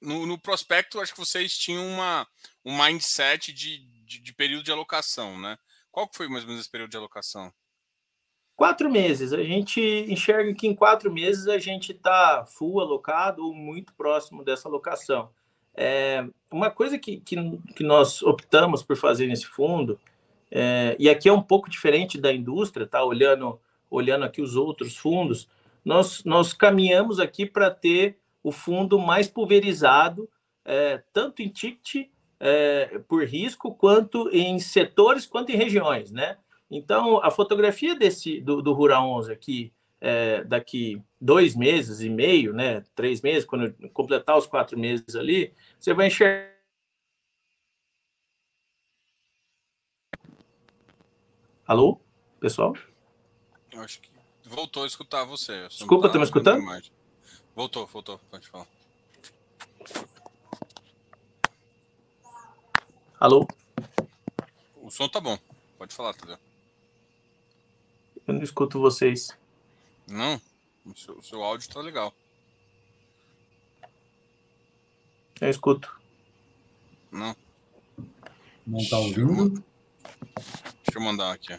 no, no, prospecto, acho que vocês tinham uma, um mindset de, de, de, período de alocação, né? Qual que foi mais ou menos esse período de alocação?
Quatro meses. A gente enxerga que em quatro meses a gente está full alocado ou muito próximo dessa alocação. É, uma coisa que, que, que nós optamos por fazer nesse fundo é, e aqui é um pouco diferente da indústria, tá? Olhando, olhando aqui os outros fundos, nós, nós caminhamos aqui para ter o fundo mais pulverizado, é, tanto em ticket é, por risco, quanto em setores, quanto em regiões, né? Então, a fotografia desse do, do Rural 11 aqui, é, daqui dois meses e meio, né? Três meses, quando completar os quatro meses ali, você vai enxergar Alô, pessoal?
Eu acho que voltou a escutar você.
Desculpa, tá me escutando?
Voltou, voltou, pode falar.
Alô?
O som tá bom, pode falar, Tadeu.
Eu não escuto vocês.
Não, o seu, o seu áudio tá legal.
Eu escuto.
Não.
Não tá ouvindo?
Deixa eu mandar aqui.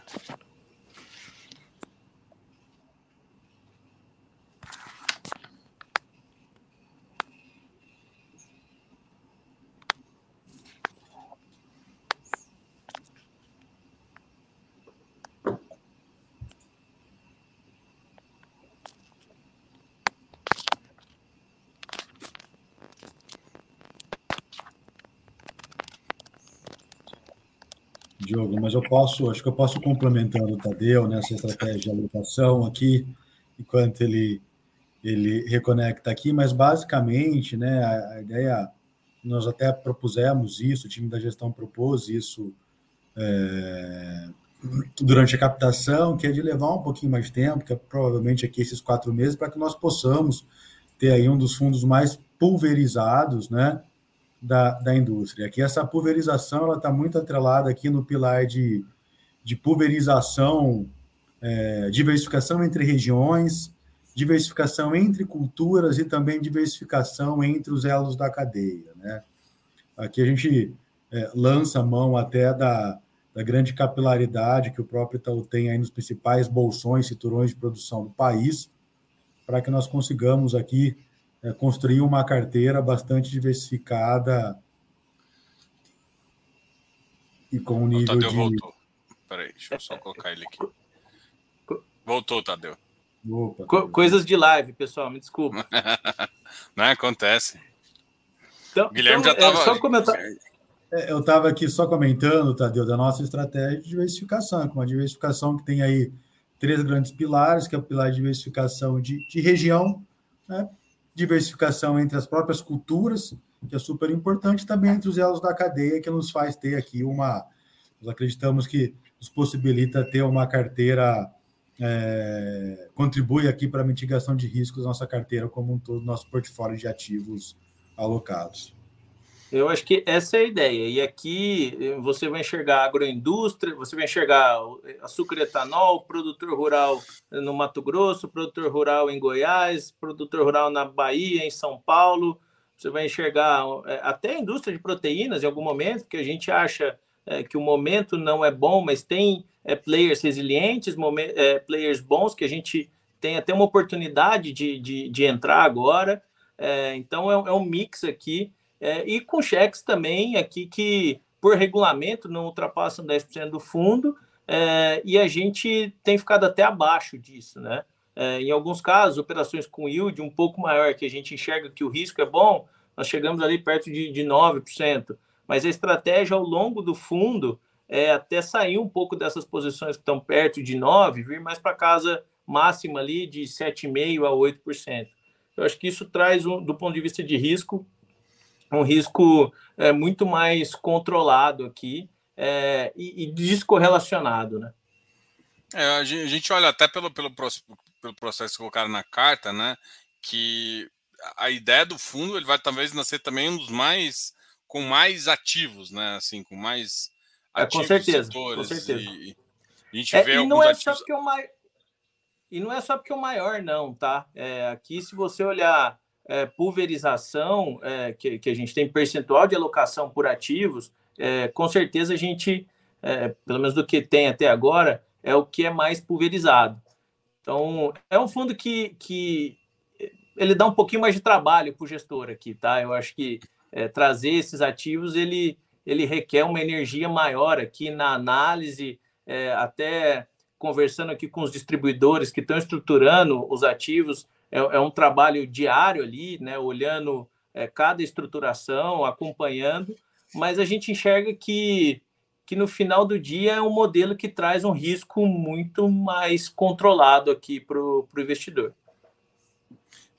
Diogo, mas eu posso, acho que eu posso complementando o Tadeu nessa estratégia de alocação aqui, enquanto ele ele reconecta aqui, mas basicamente, né, a, a ideia, nós até propusemos isso, o time da gestão propôs isso é, durante a captação, que é de levar um pouquinho mais de tempo, que é provavelmente aqui esses quatro meses, para que nós possamos ter aí um dos fundos mais pulverizados, né, da, da indústria. Aqui essa pulverização, ela está muito atrelada aqui no pilar de, de pulverização, é, diversificação entre regiões, diversificação entre culturas e também diversificação entre os elos da cadeia. Né? Aqui a gente é, lança mão até da, da grande capilaridade que o próprio Itaú tem aí nos principais bolsões, cinturões de produção do país, para que nós consigamos aqui é, construir uma carteira bastante diversificada e com um nível
o Tadeu
de...
voltou. Peraí, deixa eu só colocar ele aqui. Voltou, Tadeu.
Opa, Co coisas de live, pessoal, me desculpa.
Não
acontece.
Então, Guilherme então, já estava. É,
só comentar.
É, eu estava aqui só comentando, Tadeu, da nossa estratégia de diversificação, com uma diversificação que tem aí três grandes pilares, que é o pilar de diversificação de, de região, né? Diversificação entre as próprias culturas, que é super importante, também entre os elos da cadeia, que nos faz ter aqui uma. Nós acreditamos que nos possibilita ter uma carteira é, contribui aqui para a mitigação de riscos da nossa carteira como um todo, nosso portfólio de ativos alocados.
Eu acho que essa é a ideia. E aqui você vai enxergar agroindústria, você vai enxergar açúcar e etanol, produtor rural no Mato Grosso, produtor rural em Goiás, produtor rural na Bahia, em São Paulo. Você vai enxergar é, até a indústria de proteínas em algum momento, que a gente acha que o momento não é bom, mas tem players resilientes, players bons, que a gente tem até uma oportunidade de, de, de entrar agora. Então, é, é, um mix aqui. É, e com cheques também aqui que, por regulamento, não ultrapassam 10% do fundo. É, e a gente tem ficado até abaixo disso, né? em alguns casos, operações com yield um pouco maior, que a gente enxerga que o risco é bom, nós chegamos ali perto de, de 9%. Mas a estratégia ao longo do fundo é, até sair um pouco dessas posições que estão perto de 9, vir mais para casa máxima ali de 7,5% a 8%. Eu acho que isso traz, um, do ponto de vista de risco, um risco é, muito mais controlado aqui é, e, e, descorrelacionado, né?
É, a gente olha até pelo, pelo, pelo processo que colocaram na carta, né? Que a ideia do fundo ele vai talvez nascer também um dos mais com mais ativos, né? Assim, com mais
é, com certeza, com certeza.
E, a gente é, vê
e não é ativos... só porque o maior e não é só porque o maior não, tá? É, aqui se você olhar é, pulverização, é, que, que a gente tem percentual de alocação por ativos, é, com certeza a gente, é, pelo menos do que tem até agora, é o que é mais pulverizado. Então, é um fundo que, que ele dá um pouquinho mais de trabalho para o gestor aqui, tá? Eu acho que é, trazer esses ativos, ele, ele requer uma energia maior aqui na análise, é, até conversando aqui com os distribuidores que estão estruturando os ativos, é, é um trabalho diário ali, né, olhando é, cada estruturação, acompanhando, mas a gente enxerga que, que no final do dia é um modelo que traz um risco muito mais controlado aqui para o investidor.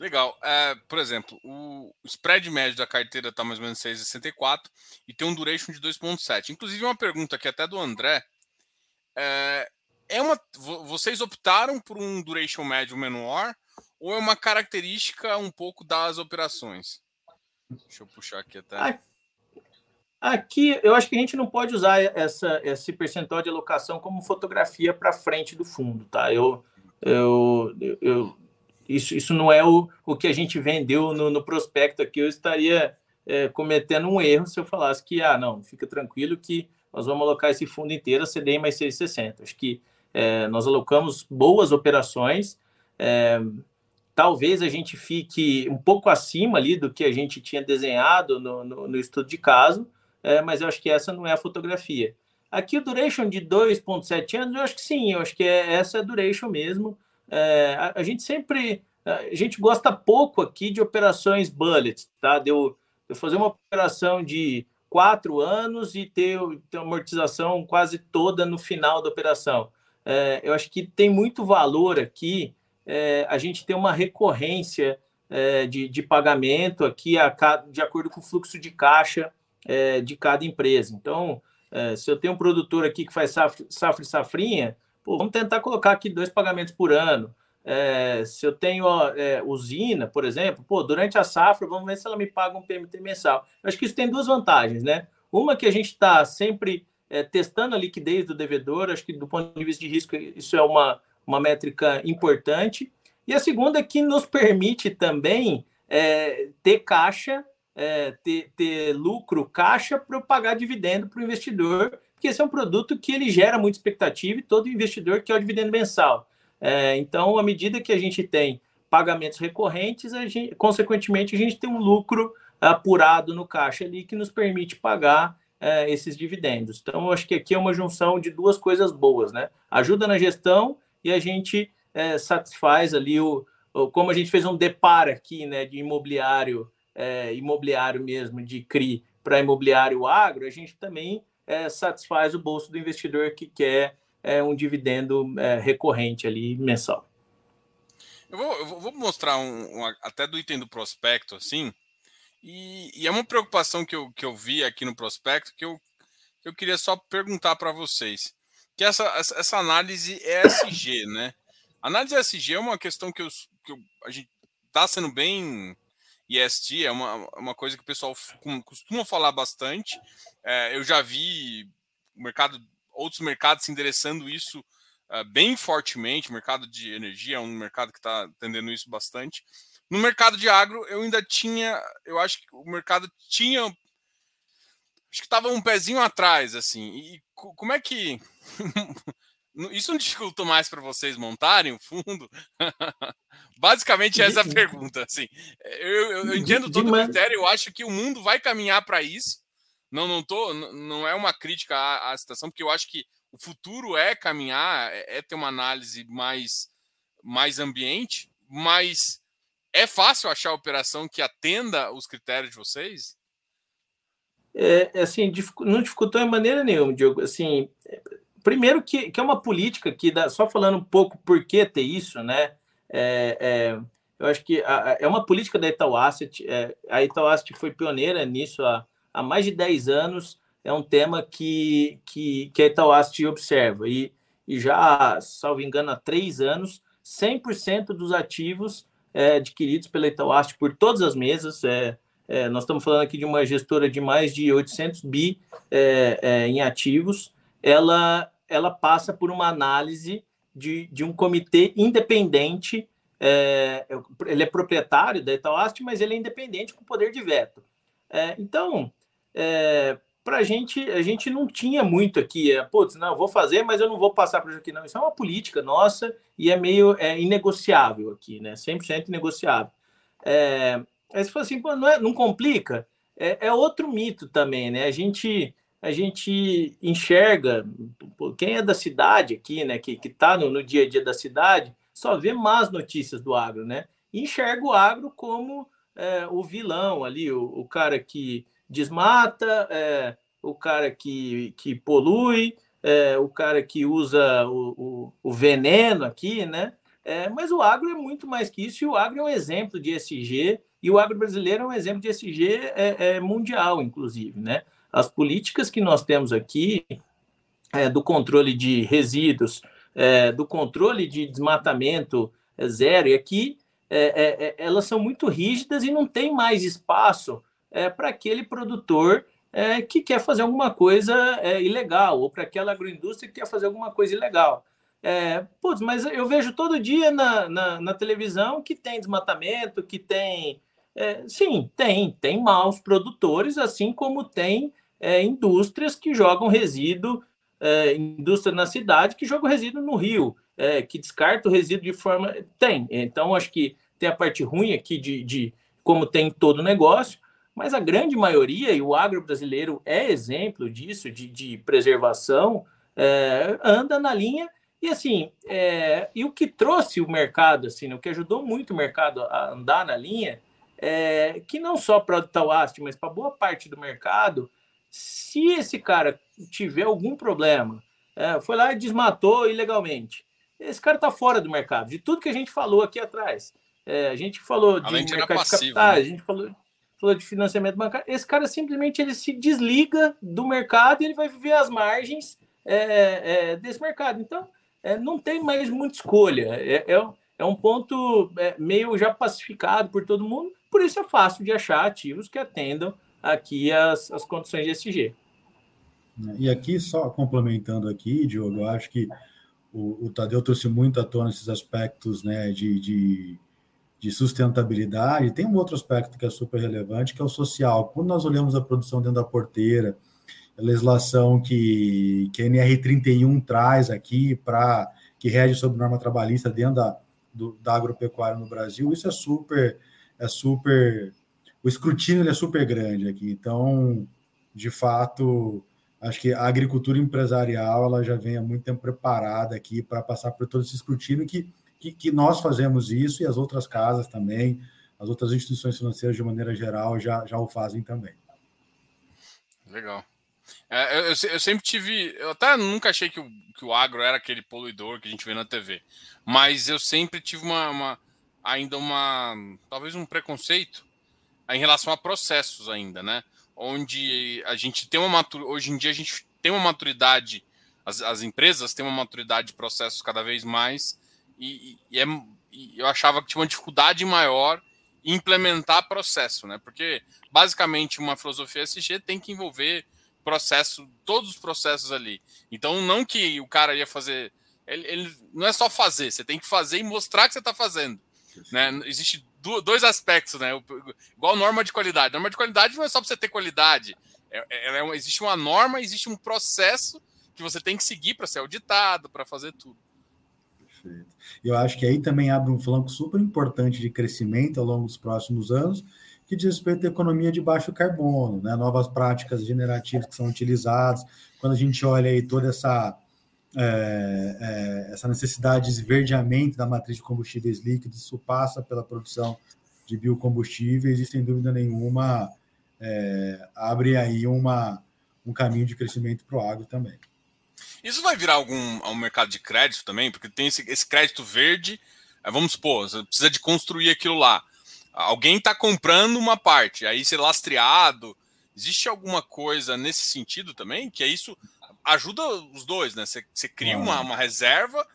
Legal. É, por exemplo, o spread médio da carteira está mais ou menos 6,64 e tem um duration de 2,7. Inclusive, uma pergunta aqui até do André. É, é uma, vocês optaram por um duration médio menor ou é uma característica um pouco das operações? Deixa eu puxar aqui até.
Aqui, eu acho que a gente não pode usar essa, esse percentual de alocação como fotografia para frente do fundo, tá? Eu, eu, eu isso, isso não é o, o que a gente vendeu no, no prospecto aqui. Eu estaria é, cometendo um erro se eu falasse que, ah, não, fica tranquilo que nós vamos alocar esse fundo inteiro a CDI mais 660. Acho que é, nós alocamos boas operações. É, talvez a gente fique um pouco acima ali do que a gente tinha desenhado no, no, no estudo de caso, é, mas eu acho que essa não é a fotografia. Aqui o duration de 2,7 anos, eu acho que sim, eu acho que é, essa é a duration mesmo. É, a, a, gente sempre, a gente gosta pouco aqui de operações bullet, tá? De, de fazer uma operação de quatro anos e ter, ter amortização quase toda no final da operação. É, eu acho que tem muito valor aqui é, a gente ter uma recorrência é, de, de, pagamento aqui a, de acordo com o fluxo de caixa é, de cada empresa. Então, é, se eu tenho um produtor aqui que faz safra, e safrinha, pô, vamos tentar colocar aqui dois pagamentos por ano. É, se eu tenho é, usina, por exemplo, pô, durante a safra, vamos ver se ela me paga um PMT mensal. Acho que isso tem duas vantagens, né? Uma que a gente está sempre testando a liquidez do devedor, acho que do ponto de vista de risco, isso é uma, uma métrica importante. E a segunda é que nos permite também é, ter caixa, é, ter, ter lucro, caixa para pagar dividendo para o investidor, porque esse é um produto que ele gera muita expectativa e todo investidor quer o dividendo mensal. É, então, à medida que a gente tem pagamentos recorrentes, a gente, consequentemente, a gente tem um lucro apurado no caixa ali que nos permite pagar é, esses dividendos. Então, acho que aqui é uma junção de duas coisas boas, né? Ajuda na gestão e a gente é, satisfaz ali o, o, como a gente fez um deparo aqui, né, de imobiliário, é, imobiliário mesmo, de CRI para imobiliário agro, a gente também é, satisfaz o bolso do investidor que quer é, um dividendo é, recorrente ali mensal.
Eu vou, eu vou mostrar um, um, até do item do prospecto, assim, e, e, é uma preocupação que eu, que eu vi aqui no prospecto que eu, eu queria só perguntar para vocês. Que essa, essa, análise ESG, né? A análise ESG é uma questão que, eu, que eu, a gente está sendo bem ESG, é uma, uma coisa que o pessoal costuma falar bastante. É, eu já vi mercado outros mercados se endereçando isso uh, bem fortemente. O mercado de energia é um mercado que está atendendo isso bastante. No mercado de agro, eu ainda tinha, eu acho que o mercado tinha, acho que estava um pezinho atrás, assim. E como é que isso não dificultou mais para vocês montarem o fundo? Basicamente essa é a pergunta. Assim, eu, eu, eu entendo todo o critério, eu acho que o mundo vai caminhar para isso. Não, não tô, não é uma crítica à, à situação, porque eu acho que o futuro é caminhar, é, é ter uma análise mais, mais ambiente, mas é fácil achar a operação que atenda os critérios de vocês?
É, é assim, não dificultou de maneira nenhuma, Diogo. Assim, primeiro que, que é uma política que dá, só falando um pouco por que ter isso, né? É, é, eu acho que a, é uma política da Itaú Asset. É, a Itaú Asset foi pioneira nisso há, há mais de 10 anos, é um tema que, que, que a Itaúast observa. E, e já, salvo engano, há três anos, 100% dos ativos é, adquiridos pela Itaúast por todas as mesas, é, é, nós estamos falando aqui de uma gestora de mais de 800 bi é, é, em ativos, ela, ela passa por uma análise de, de um comitê independente. É, ele é proprietário da Itaúast, mas ele é independente com poder de veto. então, é, para a gente, a gente não tinha muito aqui, é, putz, não, vou fazer, mas eu não vou passar para aqui, não. Isso é uma política nossa e é meio é, inegociável aqui, né? 100% inegociável. É, aí você fala assim, não, é, não complica? É, é, outro mito também, né? A gente, a gente enxerga, quem é da cidade aqui, né, que está no, no dia a dia da cidade, só vê más notícias do agro, né? Enxerga o agro como é, o vilão ali, o, o cara que desmata, é, o cara que, que polui, é, o cara que usa o, o, o veneno aqui, né? É, mas o agro é muito mais que isso, e o agro é um exemplo de SG, e o agro brasileiro é um exemplo de SG é, é mundial, inclusive, né? As políticas que nós temos aqui, é, do controle de resíduos, é, do controle de desmatamento é, zero, e aqui elas são muito rígidas e não tem mais espaço é, para aquele produtor é, que quer fazer alguma coisa é, ilegal, ou para aquela agroindústria que quer fazer alguma coisa ilegal. É, putz, mas eu vejo todo dia na, na, na televisão que tem desmatamento, que tem. É, sim, tem. Tem maus produtores, assim como tem é, indústrias que jogam resíduo, é, indústria na cidade que jogam resíduo no rio, é, que descarta o resíduo de forma. Tem. Então, acho que tem a parte ruim aqui de, de como tem todo negócio, mas a grande maioria, e o agro brasileiro é exemplo disso, de, de preservação, é, anda na linha. E assim, é, e o que trouxe o mercado, assim, o que ajudou muito o mercado a andar na linha, é que não só para o Tauast, mas para boa parte do mercado, Se esse cara tiver algum problema, é, foi lá e desmatou ilegalmente, esse cara está fora do mercado, de tudo que a gente falou aqui atrás. É, a gente falou de
Além
mercado
passivo,
de capitais,
né?
a gente falou, falou de financiamento bancário. Esse cara simplesmente ele se desliga do mercado e ele vai viver às margens é, é, desse mercado. Então, é, não tem mais muita escolha. É, é, um ponto meio já pacificado por todo mundo, por isso é fácil de achar ativos que atendam aqui as, as condições de SG.
E aqui, só complementando aqui, Diogo, eu acho que o, o Tadeu trouxe muito à tona esses aspectos né, de, de, de, sustentabilidade. Tem um outro aspecto que é super relevante, que é o social. Quando nós olhamos a produção dentro da porteira, a legislação que, que a NR31 traz aqui para que rege sobre norma trabalhista dentro da, do, da agropecuária no Brasil, isso é super, é super, o escrutínio é super grande aqui. Então, de fato, acho que a agricultura empresarial ela já vem há muito tempo preparada aqui para passar por todo esse escrutínio que, que, que, nós fazemos isso e as outras casas também, as outras instituições financeiras de maneira geral já, já o fazem também.
Legal. É, eu, eu, sempre tive. Eu até nunca achei que o, que o agro era aquele poluidor que a gente vê na TV. Mas eu sempre tive uma, uma ainda uma. talvez um preconceito em relação a processos ainda, né? Onde a gente tem uma maturidade. Hoje em dia a gente tem uma maturidade. As, as empresas têm uma maturidade de processos cada vez mais. E, e, é, e eu achava que tinha uma dificuldade maior em implementar processo, né? Porque basicamente uma filosofia SG tem que envolver processo, todos os processos ali. Então, não que o cara ia fazer. Ele, ele não é só fazer, você tem que fazer e mostrar que você está fazendo. Né? Existe dois aspectos, né? Igual norma de qualidade. Norma de qualidade não é só para você ter qualidade. É, é, é, existe uma norma, existe um processo que você tem que seguir para ser auditado, para fazer tudo.
Perfeito. Eu acho que aí também abre um flanco super importante de crescimento ao longo dos próximos anos, que diz respeito à economia de baixo carbono, né? novas práticas generativas que são utilizadas. Quando a gente olha aí toda essa, é, é, essa necessidade de esverdeamento da matriz de combustíveis líquidos, isso passa pela produção de biocombustíveis e, sem dúvida nenhuma, é, abre aí uma, um caminho de crescimento para o agro também.
Isso vai virar algum um mercado de crédito também? Porque tem esse, esse crédito verde, vamos supor, você precisa de construir aquilo lá Alguém está comprando uma parte, aí ser lastreado. Existe alguma coisa nesse sentido também? Que é isso ajuda os dois, né? Você, você cria uma, uma reserva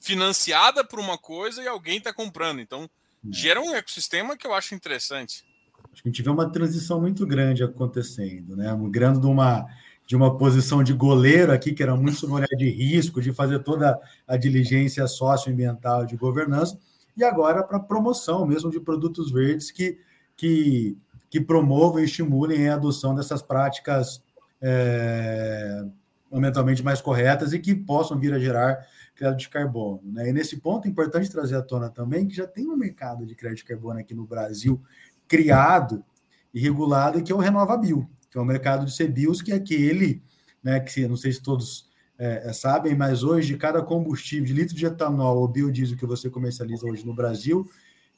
financiada por uma coisa e alguém está comprando. Então, é. gera um ecossistema que eu acho interessante.
Acho que a gente vê uma transição muito grande acontecendo, né? Migrando de uma, de uma posição de goleiro aqui, que era muito sobre olhar de risco, de fazer toda a diligência socioambiental de governança, e agora para promoção mesmo de produtos verdes que, que, que promovam e estimulem a adoção dessas práticas é, ambientalmente mais corretas e que possam vir a gerar crédito de carbono. Né? E nesse ponto é importante trazer à tona também que já tem um mercado de crédito de carbono aqui no Brasil criado e regulado, que é o RenovaBio, que é o mercado de CBIOS, que é aquele, né, que não sei se todos é, é, sabem, mas hoje cada combustível de litro de etanol ou biodiesel que você comercializa hoje no Brasil,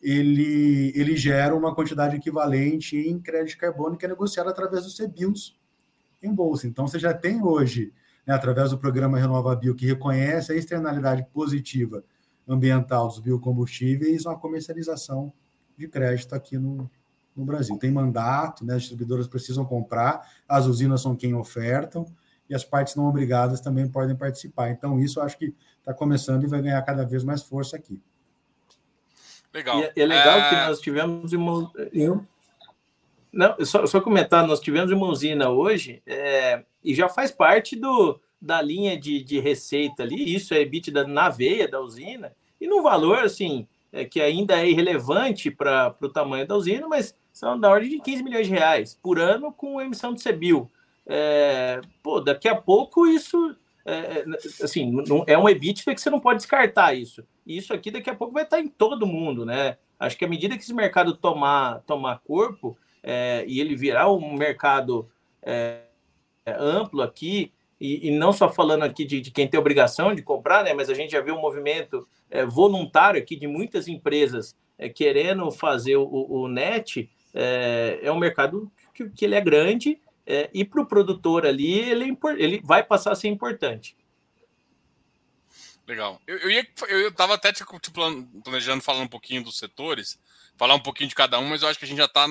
ele, ele gera uma quantidade equivalente em crédito de carbono que é negociado através dos CBIOS em bolsa. Então, você já tem hoje, né, através do programa RenovaBio, que reconhece a externalidade positiva ambiental dos biocombustíveis, uma comercialização de crédito aqui no, no Brasil. Tem mandato, né, as distribuidoras precisam comprar, as usinas são quem ofertam, e as partes não obrigadas também podem participar. Então, isso eu acho que está começando e vai ganhar cada vez mais força aqui.
Legal. E é, é legal é... que nós tivemos uma. Não, só, só comentar, nós tivemos uma usina hoje é, e já faz parte do, da linha de, de receita ali, isso é EBITDA na veia da usina, e no valor, assim, é, que ainda é irrelevante para o tamanho da usina, mas são da ordem de 15 milhões de reais por ano com emissão de CBIL é, pô, daqui a pouco isso é, é, assim, não, é um EBITDA que você não pode descartar isso. E isso aqui daqui a pouco vai estar em todo mundo, né? Acho que à medida que esse mercado tomar, tomar corpo é, e ele virar um mercado é, é amplo aqui, e, e, não só falando aqui de, de, quem tem obrigação de comprar, né? Mas a gente já viu um movimento é, voluntário aqui de muitas empresas querendo fazer o, o, net. É, um mercado que, que ele é grande é, e para o produtor ali, ele, é ele vai passar a ser importante.
Legal. Eu, eu, eu até tipo, planejando falar um pouquinho dos setores, falar um pouquinho de cada um, mas eu acho que a gente já está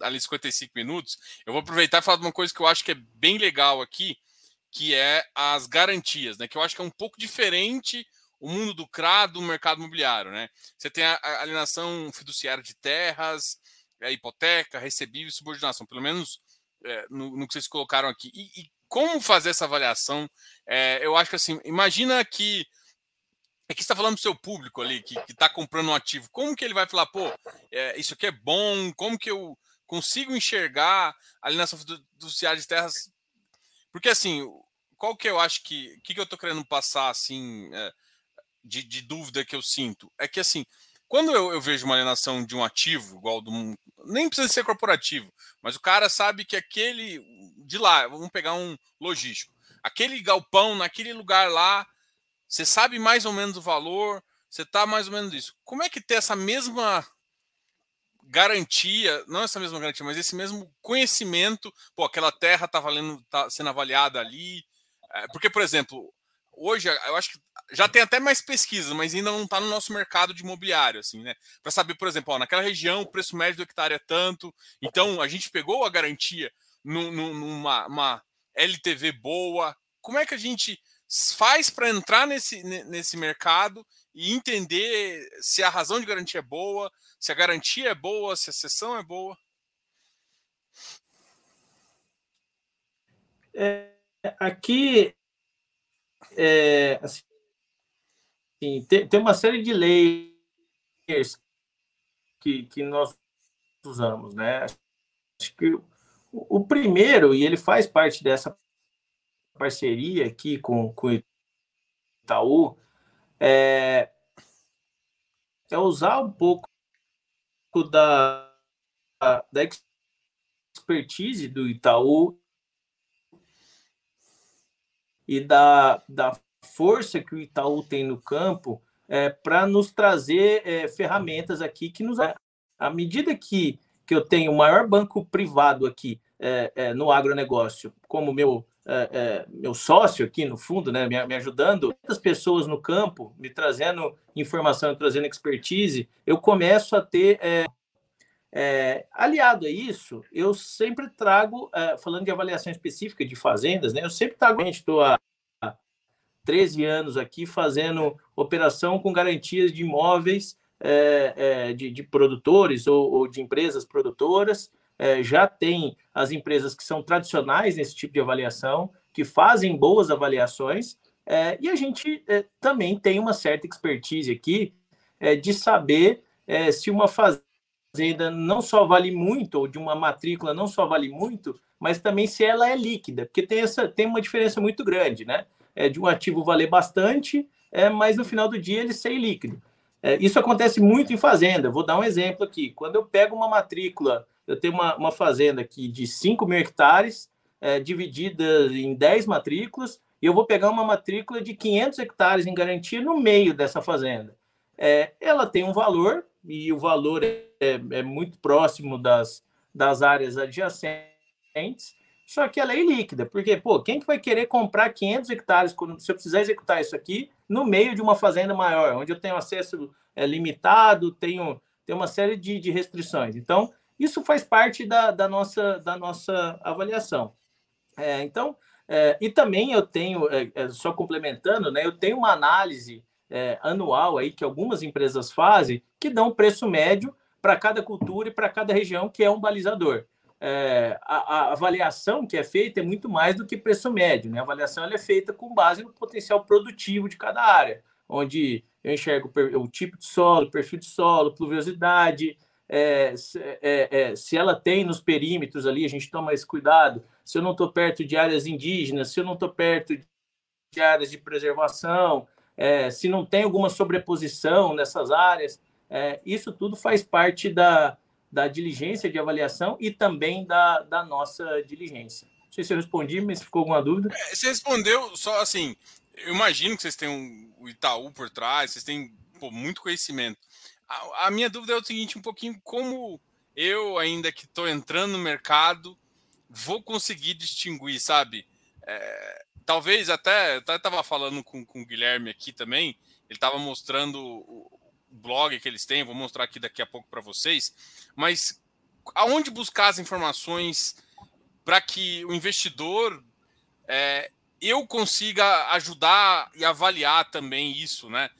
ali 55 minutos. Eu vou aproveitar e falar de uma coisa que eu acho que é bem legal aqui, que é as garantias, né? Que eu acho que é um pouco diferente o mundo do CRA do mercado imobiliário, né? Você tem a, alienação fiduciária de terras, a hipoteca, recebível e subordinação, pelo menos é, no, no, que vocês colocaram aqui. E, e como fazer essa avaliação? É, eu acho que assim, imagina que é que está falando do seu público ali, que está comprando um ativo. Como que ele vai falar, pô, é, isso aqui é bom? Como que eu consigo enxergar a alienação fiduciária de terras? Porque assim, qual que eu acho que. O que, que eu estou querendo passar assim? É, de, de, dúvida que eu sinto é que assim, quando eu, eu, vejo uma alienação de um ativo, igual do nem precisa ser corporativo, mas o cara sabe que aquele de lá, vamos pegar um logístico, aquele galpão naquele lugar lá, você sabe mais ou menos o valor, você tá mais ou menos isso. Como é que ter essa mesma garantia, não essa mesma garantia, mas esse mesmo conhecimento, pô, aquela terra tá valendo, tá sendo avaliada ali, é, porque por exemplo, hoje eu acho que já tem até mais pesquisas, mas ainda não está no nosso mercado de imobiliário, assim, né? Para saber, por exemplo, ó, naquela região o preço médio do hectare é tanto, então a gente pegou a garantia numa uma LTV boa. Como é que a gente faz para entrar nesse, nesse mercado e entender se a razão de garantia é boa, se a garantia é boa, se a sessão é boa?
É, aqui é, assim, tem, tem uma série de layers que, que nós usamos, né? Acho que o, o primeiro, e ele faz parte dessa parceria aqui com, com o Itaú, é, é usar um pouco da, da expertise do Itaú e da, da força que o Itaú tem no campo é, para nos trazer é, ferramentas aqui que nos. À medida que, que eu tenho o maior banco privado aqui é, é no agronegócio, como meu, é, é, meu sócio aqui no fundo, né, me, me ajudando, muitas pessoas no campo, me trazendo informação, trazendo expertise, eu começo a ter é, aliado a isso, eu sempre trago, é, falando de avaliação específica de fazendas, né, eu sempre trago, estou há 13 anos aqui fazendo operação com garantias de imóveis é, é, de, de, produtores ou, ou, de empresas produtoras. É, já tem as empresas que são tradicionais nesse tipo de avaliação, que fazem boas avaliações, é, e a gente é, também tem uma certa expertise aqui de saber se uma fazenda fazenda não só vale muito, ou de uma matrícula não só vale muito, mas também se ela é líquida, porque tem, essa, tem uma diferença muito grande, né? É de um ativo valer bastante, é, mas no final do dia ele ser líquido. É, isso acontece muito em fazenda. Vou dar um exemplo aqui. Quando eu pego uma matrícula, eu tenho uma, uma fazenda aqui de 5 mil hectares, é, dividida em 10 matrículas, e eu vou pegar uma matrícula de 500 hectares em garantia no meio dessa fazenda. É, ela tem um valor, e o valor é, é, muito próximo das, das áreas adjacentes, só que ela é ilíquida, porque, pô, quem que vai querer comprar 500 hectares quando, se eu precisar executar isso aqui no meio de uma fazenda maior, onde eu tenho acesso é, limitado, tenho, tenho uma série de, de restrições. Então, isso faz parte da, da, nossa, da nossa avaliação. É, então, é, e também eu tenho, é, é só complementando, né, eu tenho uma análise é, anual aí que algumas empresas fazem que dão preço médio para cada cultura e para cada região, que é um balizador. É, a, a, avaliação que é feita é muito mais do que preço médio. Né? A avaliação é feita com base no potencial produtivo de cada área, onde eu enxergo o tipo de solo, perfil de solo, pluviosidade, é, é, é, se ela tem nos perímetros ali, a gente toma esse cuidado. Se eu não estou perto de áreas indígenas, se eu não estou perto de áreas de preservação, é, se não tem alguma sobreposição nessas áreas, é, isso tudo faz parte da, da diligência de avaliação e também da, da nossa diligência. Não sei se eu respondi, mas ficou alguma dúvida?
É, você respondeu só assim. Eu imagino que vocês têm o Itaú por trás, vocês têm pô, muito conhecimento. A, a, minha dúvida é o seguinte: um pouquinho como eu, ainda que estou entrando no mercado, vou conseguir distinguir, sabe? É, talvez até, estava falando com, com o Guilherme aqui também, ele estava mostrando o, o blog que eles têm, vou mostrar aqui daqui a pouco para vocês, mas aonde buscar as informações para que o investidor é, eu consiga ajudar e avaliar também isso, né?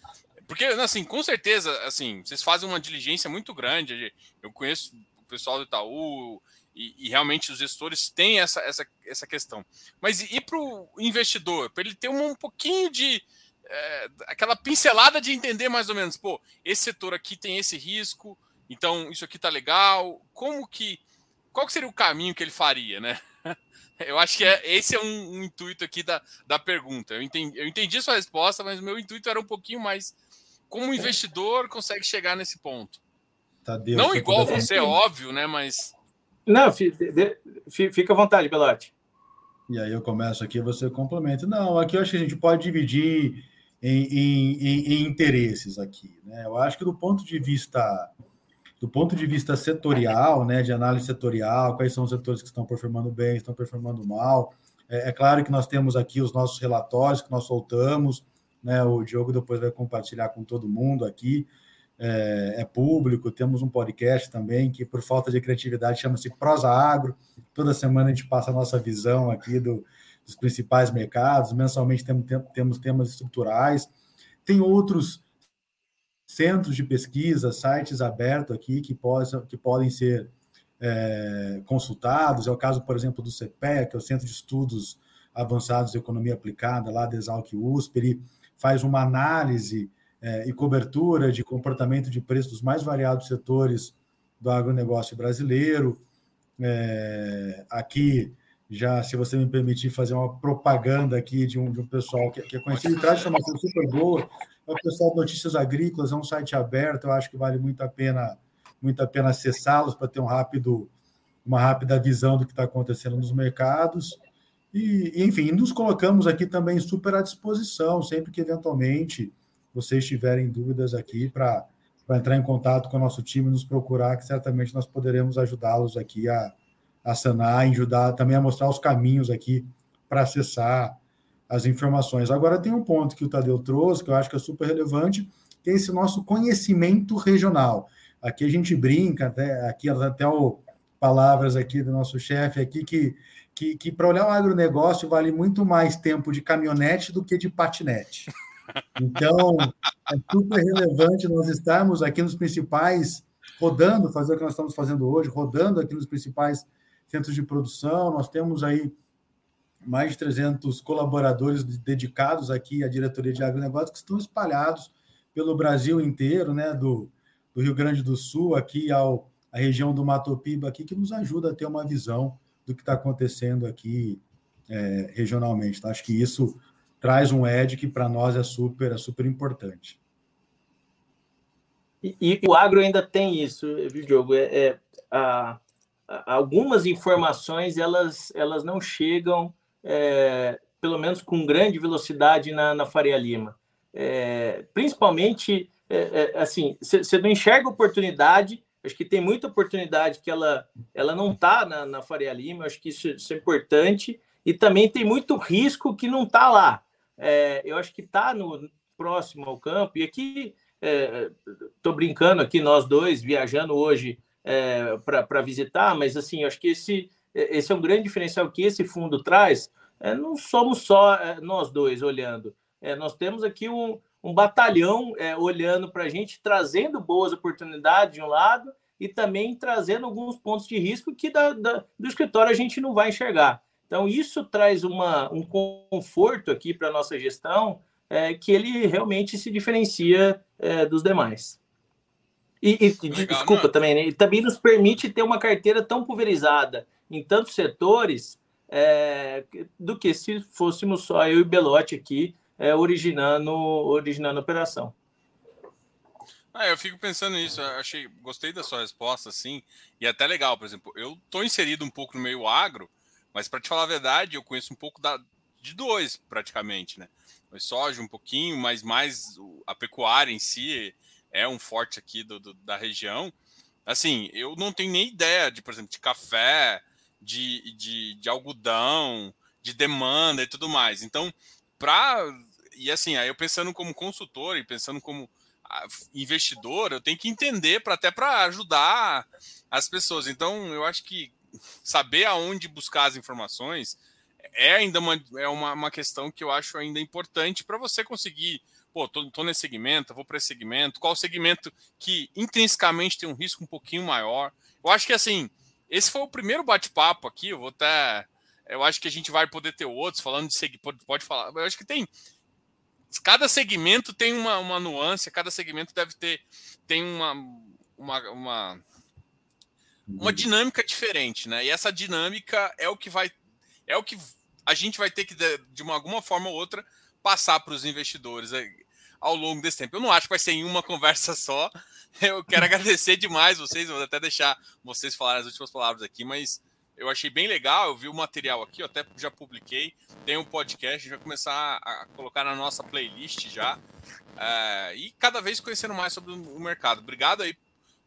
Porque, assim, com certeza, assim, vocês fazem uma diligência muito grande. Eu conheço o pessoal do Itaú e, e realmente os gestores têm essa, essa, essa questão. Mas e para o investidor? Para ele ter um, um pouquinho de. É, aquela pincelada de entender mais ou menos, pô, esse setor aqui tem esse risco, então isso aqui tá legal. Como que. Qual que seria o caminho que ele faria, né? Eu acho que é, esse é um, um, intuito aqui da, da pergunta. Eu entendi, eu entendi sua resposta, mas o meu intuito era um pouquinho mais como o investidor consegue chegar nesse ponto. Tadeu, Não igual você, é óbvio, né? Mas.
Não, fica à vontade, Belote.
E aí eu começo aqui, você complementa. Não, aqui eu acho que a gente pode dividir em, em, em, em interesses aqui. Né? Eu acho que do ponto de vista do ponto de vista setorial, né, de análise setorial, quais são os setores que estão performando bem, estão performando mal. É, é, claro que nós temos aqui os nossos relatórios que nós soltamos, né, o Diogo depois vai compartilhar com todo mundo aqui, é, é público, temos um podcast também que, por falta de criatividade, chama-se Prosa Agro. Toda semana a gente passa a nossa visão aqui do, dos principais mercados, mensalmente temos, temos temas estruturais. Tem outros centros de pesquisa, sites abertos aqui que, possam, que podem ser é, consultados. É o caso, por exemplo, do CPE, que é o Centro de Estudos Avançados de Economia Aplicada, lá da Exalc USP. Ele faz uma análise é, e cobertura de comportamento de preços dos mais variados setores do agronegócio brasileiro. É, aqui, já, se você me permitir fazer uma propaganda aqui de um, de um pessoal que, que é conhecido, traz informação super boa, é o pessoal do Notícias Agrícolas, é um site aberto, eu acho que vale muito a pena, muito a pena acessá-los para ter um rápido, uma rápida visão do que está acontecendo nos mercados. E, enfim, nos colocamos aqui também super à disposição, sempre que eventualmente vocês tiverem dúvidas aqui para entrar em contato com o nosso time, nos procurar, que certamente nós poderemos ajudá-los aqui a, a sanar, ajudar também a mostrar os caminhos aqui para acessar as informações. Agora, tem um ponto que o Tadeu trouxe, que eu acho que é super relevante, que é esse nosso conhecimento regional. Aqui a gente brinca, até, aqui até o, palavras aqui do nosso chefe aqui, que, que, que para olhar o agronegócio vale muito mais tempo de caminhonete do que de patinete. Então, é super relevante nós estarmos aqui nos principais, rodando, fazer o que nós estamos fazendo hoje, rodando aqui nos principais centros de produção. Nós temos aí mais de 300 colaboradores dedicados aqui à diretoria de agronegócio que estão espalhados pelo Brasil inteiro, né, do, do Rio Grande do Sul aqui ao a região do Mato Piba aqui que nos ajuda a ter uma visão do que está acontecendo aqui é, regionalmente. Tá? Acho que isso traz um edge que para nós é super, é super importante.
E, e, o agro ainda tem isso, viu, Diogo? É, é a, a, algumas informações elas, elas não chegam é, pelo menos com grande velocidade na, na Faria Lima. É, principalmente, é, é assim, você não enxerga oportunidade, acho que tem muita oportunidade que ela, ela não está na, na Faria Lima, acho que isso, isso, é importante, e também tem muito risco que não está lá. É, eu acho que está próximo ao campo, e aqui estou é, brincando aqui, nós dois, viajando hoje para visitar, mas assim, acho que esse esse é um grande diferencial que esse fundo traz. É, não somos só é, nós dois olhando. É, nós temos aqui um, um batalhão é, olhando para a gente, trazendo boas oportunidades de um lado e também trazendo alguns pontos de risco que da, da, do escritório a gente não vai enxergar. Então, isso traz uma, um conforto aqui para a nossa gestão é, que ele realmente se diferencia é, dos demais. E, e Legal, desculpa também, né? também nos permite ter uma carteira tão pulverizada em tantos setores é, do que se fôssemos só eu e Belotti aqui é, originando, originando a operação.
Ah, eu fico pensando nisso, achei, gostei da sua resposta, assim, e é até legal, por exemplo, eu tô inserido um pouco no meio agro, mas para te falar a verdade, eu conheço um pouco da, de dois, praticamente, né? O soja um pouquinho, mas mais a pecuária em si é um forte aqui do, do, da região. Assim, eu não tenho nem ideia de, por exemplo, de café, de, de, de algodão, de demanda e tudo mais. Então, para. E assim, aí eu pensando como consultor e pensando como ah, investidor, eu tenho que entender para até para ajudar as pessoas. Então, eu acho que saber aonde buscar as informações é ainda uma, é uma, uma questão que eu acho ainda importante para você conseguir. Pô, tô, tô nesse segmento, vou para esse segmento. Qual segmento que intrinsecamente tem um risco um pouquinho maior? Eu acho que assim, esse foi o primeiro bate-papo aqui. Eu vou até. Eu acho que a gente vai poder ter outros falando de segmento. Pode, pode falar. Eu acho que tem. Cada segmento tem uma, uma nuance, cada segmento deve ter tem uma, uma, uma, uma uhum. dinâmica diferente, né? E essa dinâmica é o que vai é o que a gente vai ter que, de uma, alguma forma ou outra, passar para os investidores ao longo desse tempo. Eu não acho que vai ser em uma conversa só. Eu quero agradecer demais vocês, vou até deixar vocês falarem as últimas palavras aqui, mas eu achei bem legal. Eu vi o material aqui, eu até já publiquei. Tem um podcast, vai começar a colocar na nossa playlist já. É, e cada vez conhecendo mais sobre o mercado. Obrigado aí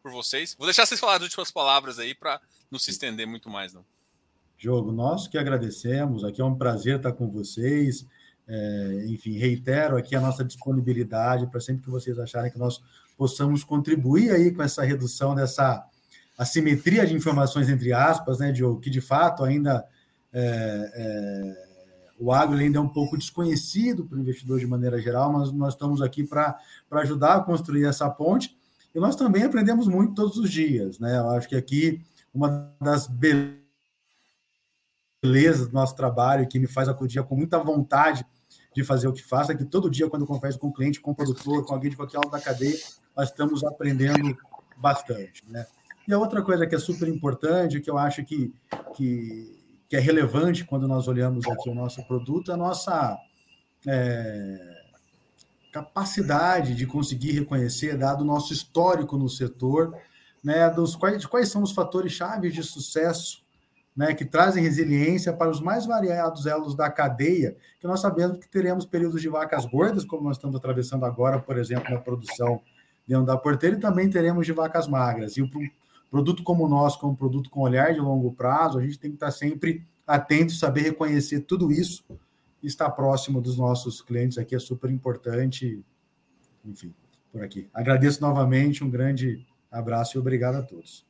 por vocês. Vou deixar vocês falarem as últimas palavras aí para não se estender muito mais, não.
Jogo, nós que agradecemos. Aqui é um prazer estar com vocês. É, enfim, reitero aqui a nossa disponibilidade para sempre que vocês acharem que nós possamos contribuir aí com essa redução dessa assimetria de informações entre aspas, né, Diogo, que de fato ainda é, é, o agro ainda é um pouco desconhecido para o investidor de maneira geral, mas nós estamos aqui para ajudar a construir essa ponte e nós também aprendemos muito todos os dias, né? Eu acho que aqui uma das belezas beleza do nosso trabalho, que me faz acudir com muita vontade de fazer o que faço, é que todo dia, quando eu converso com um cliente, com um produtor, com alguém de qualquer lado da cadeia, nós estamos aprendendo bastante. Né? E a outra coisa que é super importante, que eu acho que, que, que é relevante quando nós olhamos aqui o nosso produto, é a nossa é, capacidade de conseguir reconhecer, dado o nosso histórico no setor, né, dos quais, quais são os fatores chaves de sucesso né, que trazem resiliência para os mais variados elos da cadeia, que nós sabemos que teremos períodos de vacas gordas, como nós estamos atravessando agora, por exemplo, na produção dentro da porteira, e também teremos de vacas magras. E o produto como o nosso, como um produto com olhar de longo prazo, a gente tem que estar sempre atento, saber reconhecer tudo isso e estar próximo dos nossos clientes aqui é super importante. Enfim, por aqui. Agradeço novamente, um grande abraço e obrigado a todos.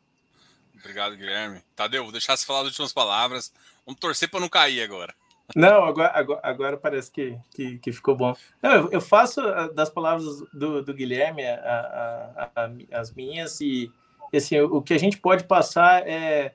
Obrigado, Guilherme. Tadeu, vou deixar você falar as últimas palavras. Vamos torcer para não cair agora.
Não, agora, agora, agora parece que, que, que, ficou bom. Não, eu, faço ah, das palavras do, do Guilherme a, a, a, as minhas e assim, o, o que a gente pode passar é,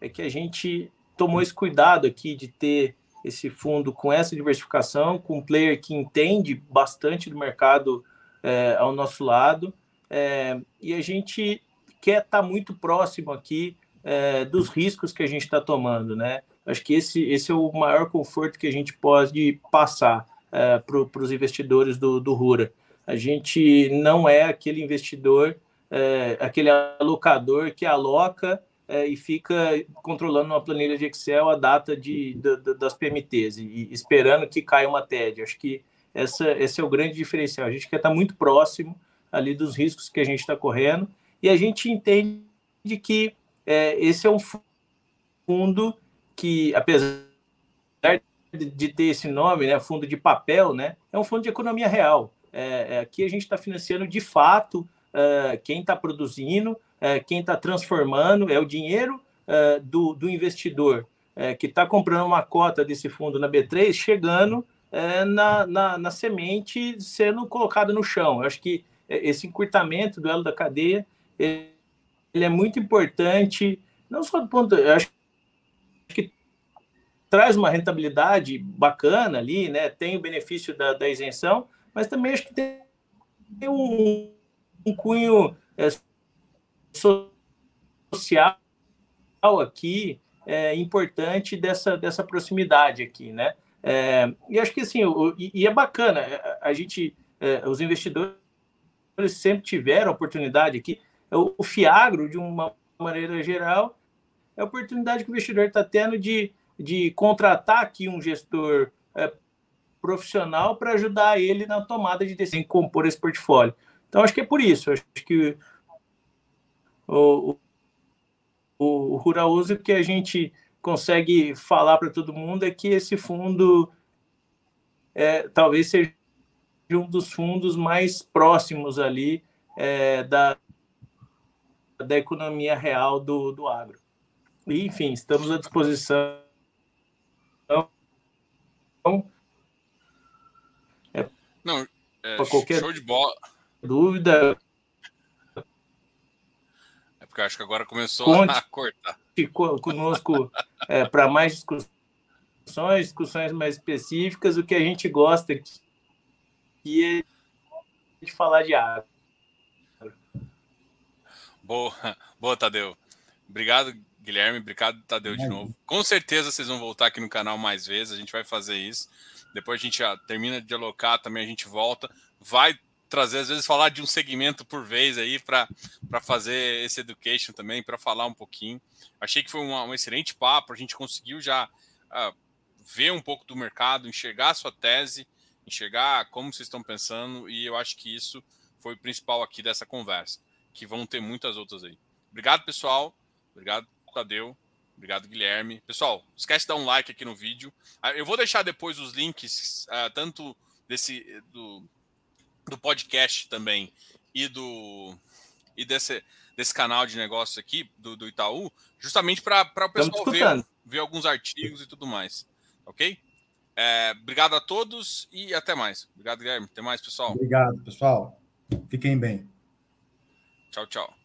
é que a gente tomou esse cuidado aqui de ter esse fundo com essa diversificação, com um player que entende bastante do mercado é, ao nosso lado, é, e a gente quer estar tá muito próximo aqui é, dos riscos que a gente está tomando, né? Acho que esse, esse é o maior conforto que a gente pode passar é, para os investidores do, do Rura. A gente não é aquele investidor, é, aquele alocador que aloca é, e fica controlando uma planilha de Excel a data de, das PMTs e, esperando que caia uma TED. Acho que essa, esse é o grande diferencial. A gente quer estar tá muito próximo ali dos riscos que a gente está correndo e a gente entende que é, esse é um fundo que, apesar de ter esse nome, né, fundo de papel, né, é um fundo de economia real. É, é aqui a gente está financiando de fato é, quem está produzindo, é, quem está transformando, é o dinheiro é, do, do investidor que está comprando uma cota desse fundo na B3, chegando na, na, na semente sendo colocada no chão. Eu acho que esse encurtamento do elo da cadeia ele é muito importante, não só do ponto, eu acho que traz uma rentabilidade bacana ali, né? Tem o benefício da, da isenção, mas também acho que tem um, um cunho é, social aqui é, importante dessa, dessa proximidade aqui, né? É, e acho que assim, o, e, e, é bacana, a, a gente, é, os investidores sempre tiveram oportunidade aqui o Fiagro, de uma maneira geral, é a oportunidade que o investidor está tendo de, de contratar aqui um gestor é, profissional para ajudar ele na tomada de decisão, em compor esse portfólio. Então, acho que é por isso. Acho que o, o, o que a gente consegue falar para todo mundo é que esse fundo é, talvez seja um dos fundos mais próximos ali é, da, da economia real do, do agro. E, enfim, estamos à disposição.
É, Não, é, qualquer show de bola.
Dúvida.
É porque acho que agora começou Conte a cortar.
Conosco é, para mais discussões, discussões mais específicas. O que a gente gosta aqui é de falar de água.
Boa, boa, Tadeu. Obrigado, Guilherme. Obrigado, Tadeu, de novo. Com certeza vocês vão voltar aqui no canal mais vezes. A gente vai fazer isso. Depois a gente já termina de alocar, também a gente volta. Vai trazer, às vezes, falar de um segmento por vez aí para fazer esse education também, para falar um pouquinho. Achei que foi uma, um excelente papo. A gente conseguiu já uh, ver um pouco do mercado, enxergar a sua tese, enxergar como vocês estão pensando, e eu acho que isso foi o principal aqui dessa conversa que vão ter muitas outras aí. Obrigado, pessoal. Obrigado, Tadeu. Obrigado, Guilherme. Pessoal, esquece de dar um like aqui no vídeo. Ah, eu vou deixar depois os links, uh, tanto desse do, do podcast também e do e desse, desse canal de negócios aqui do, do Itaú, justamente para o pessoal ver, ver alguns artigos e tudo mais. Ok? É, obrigado a todos e até mais. Obrigado, Guilherme. Até mais, pessoal.
Obrigado, pessoal. Fiquem bem.
Tchau, tchau.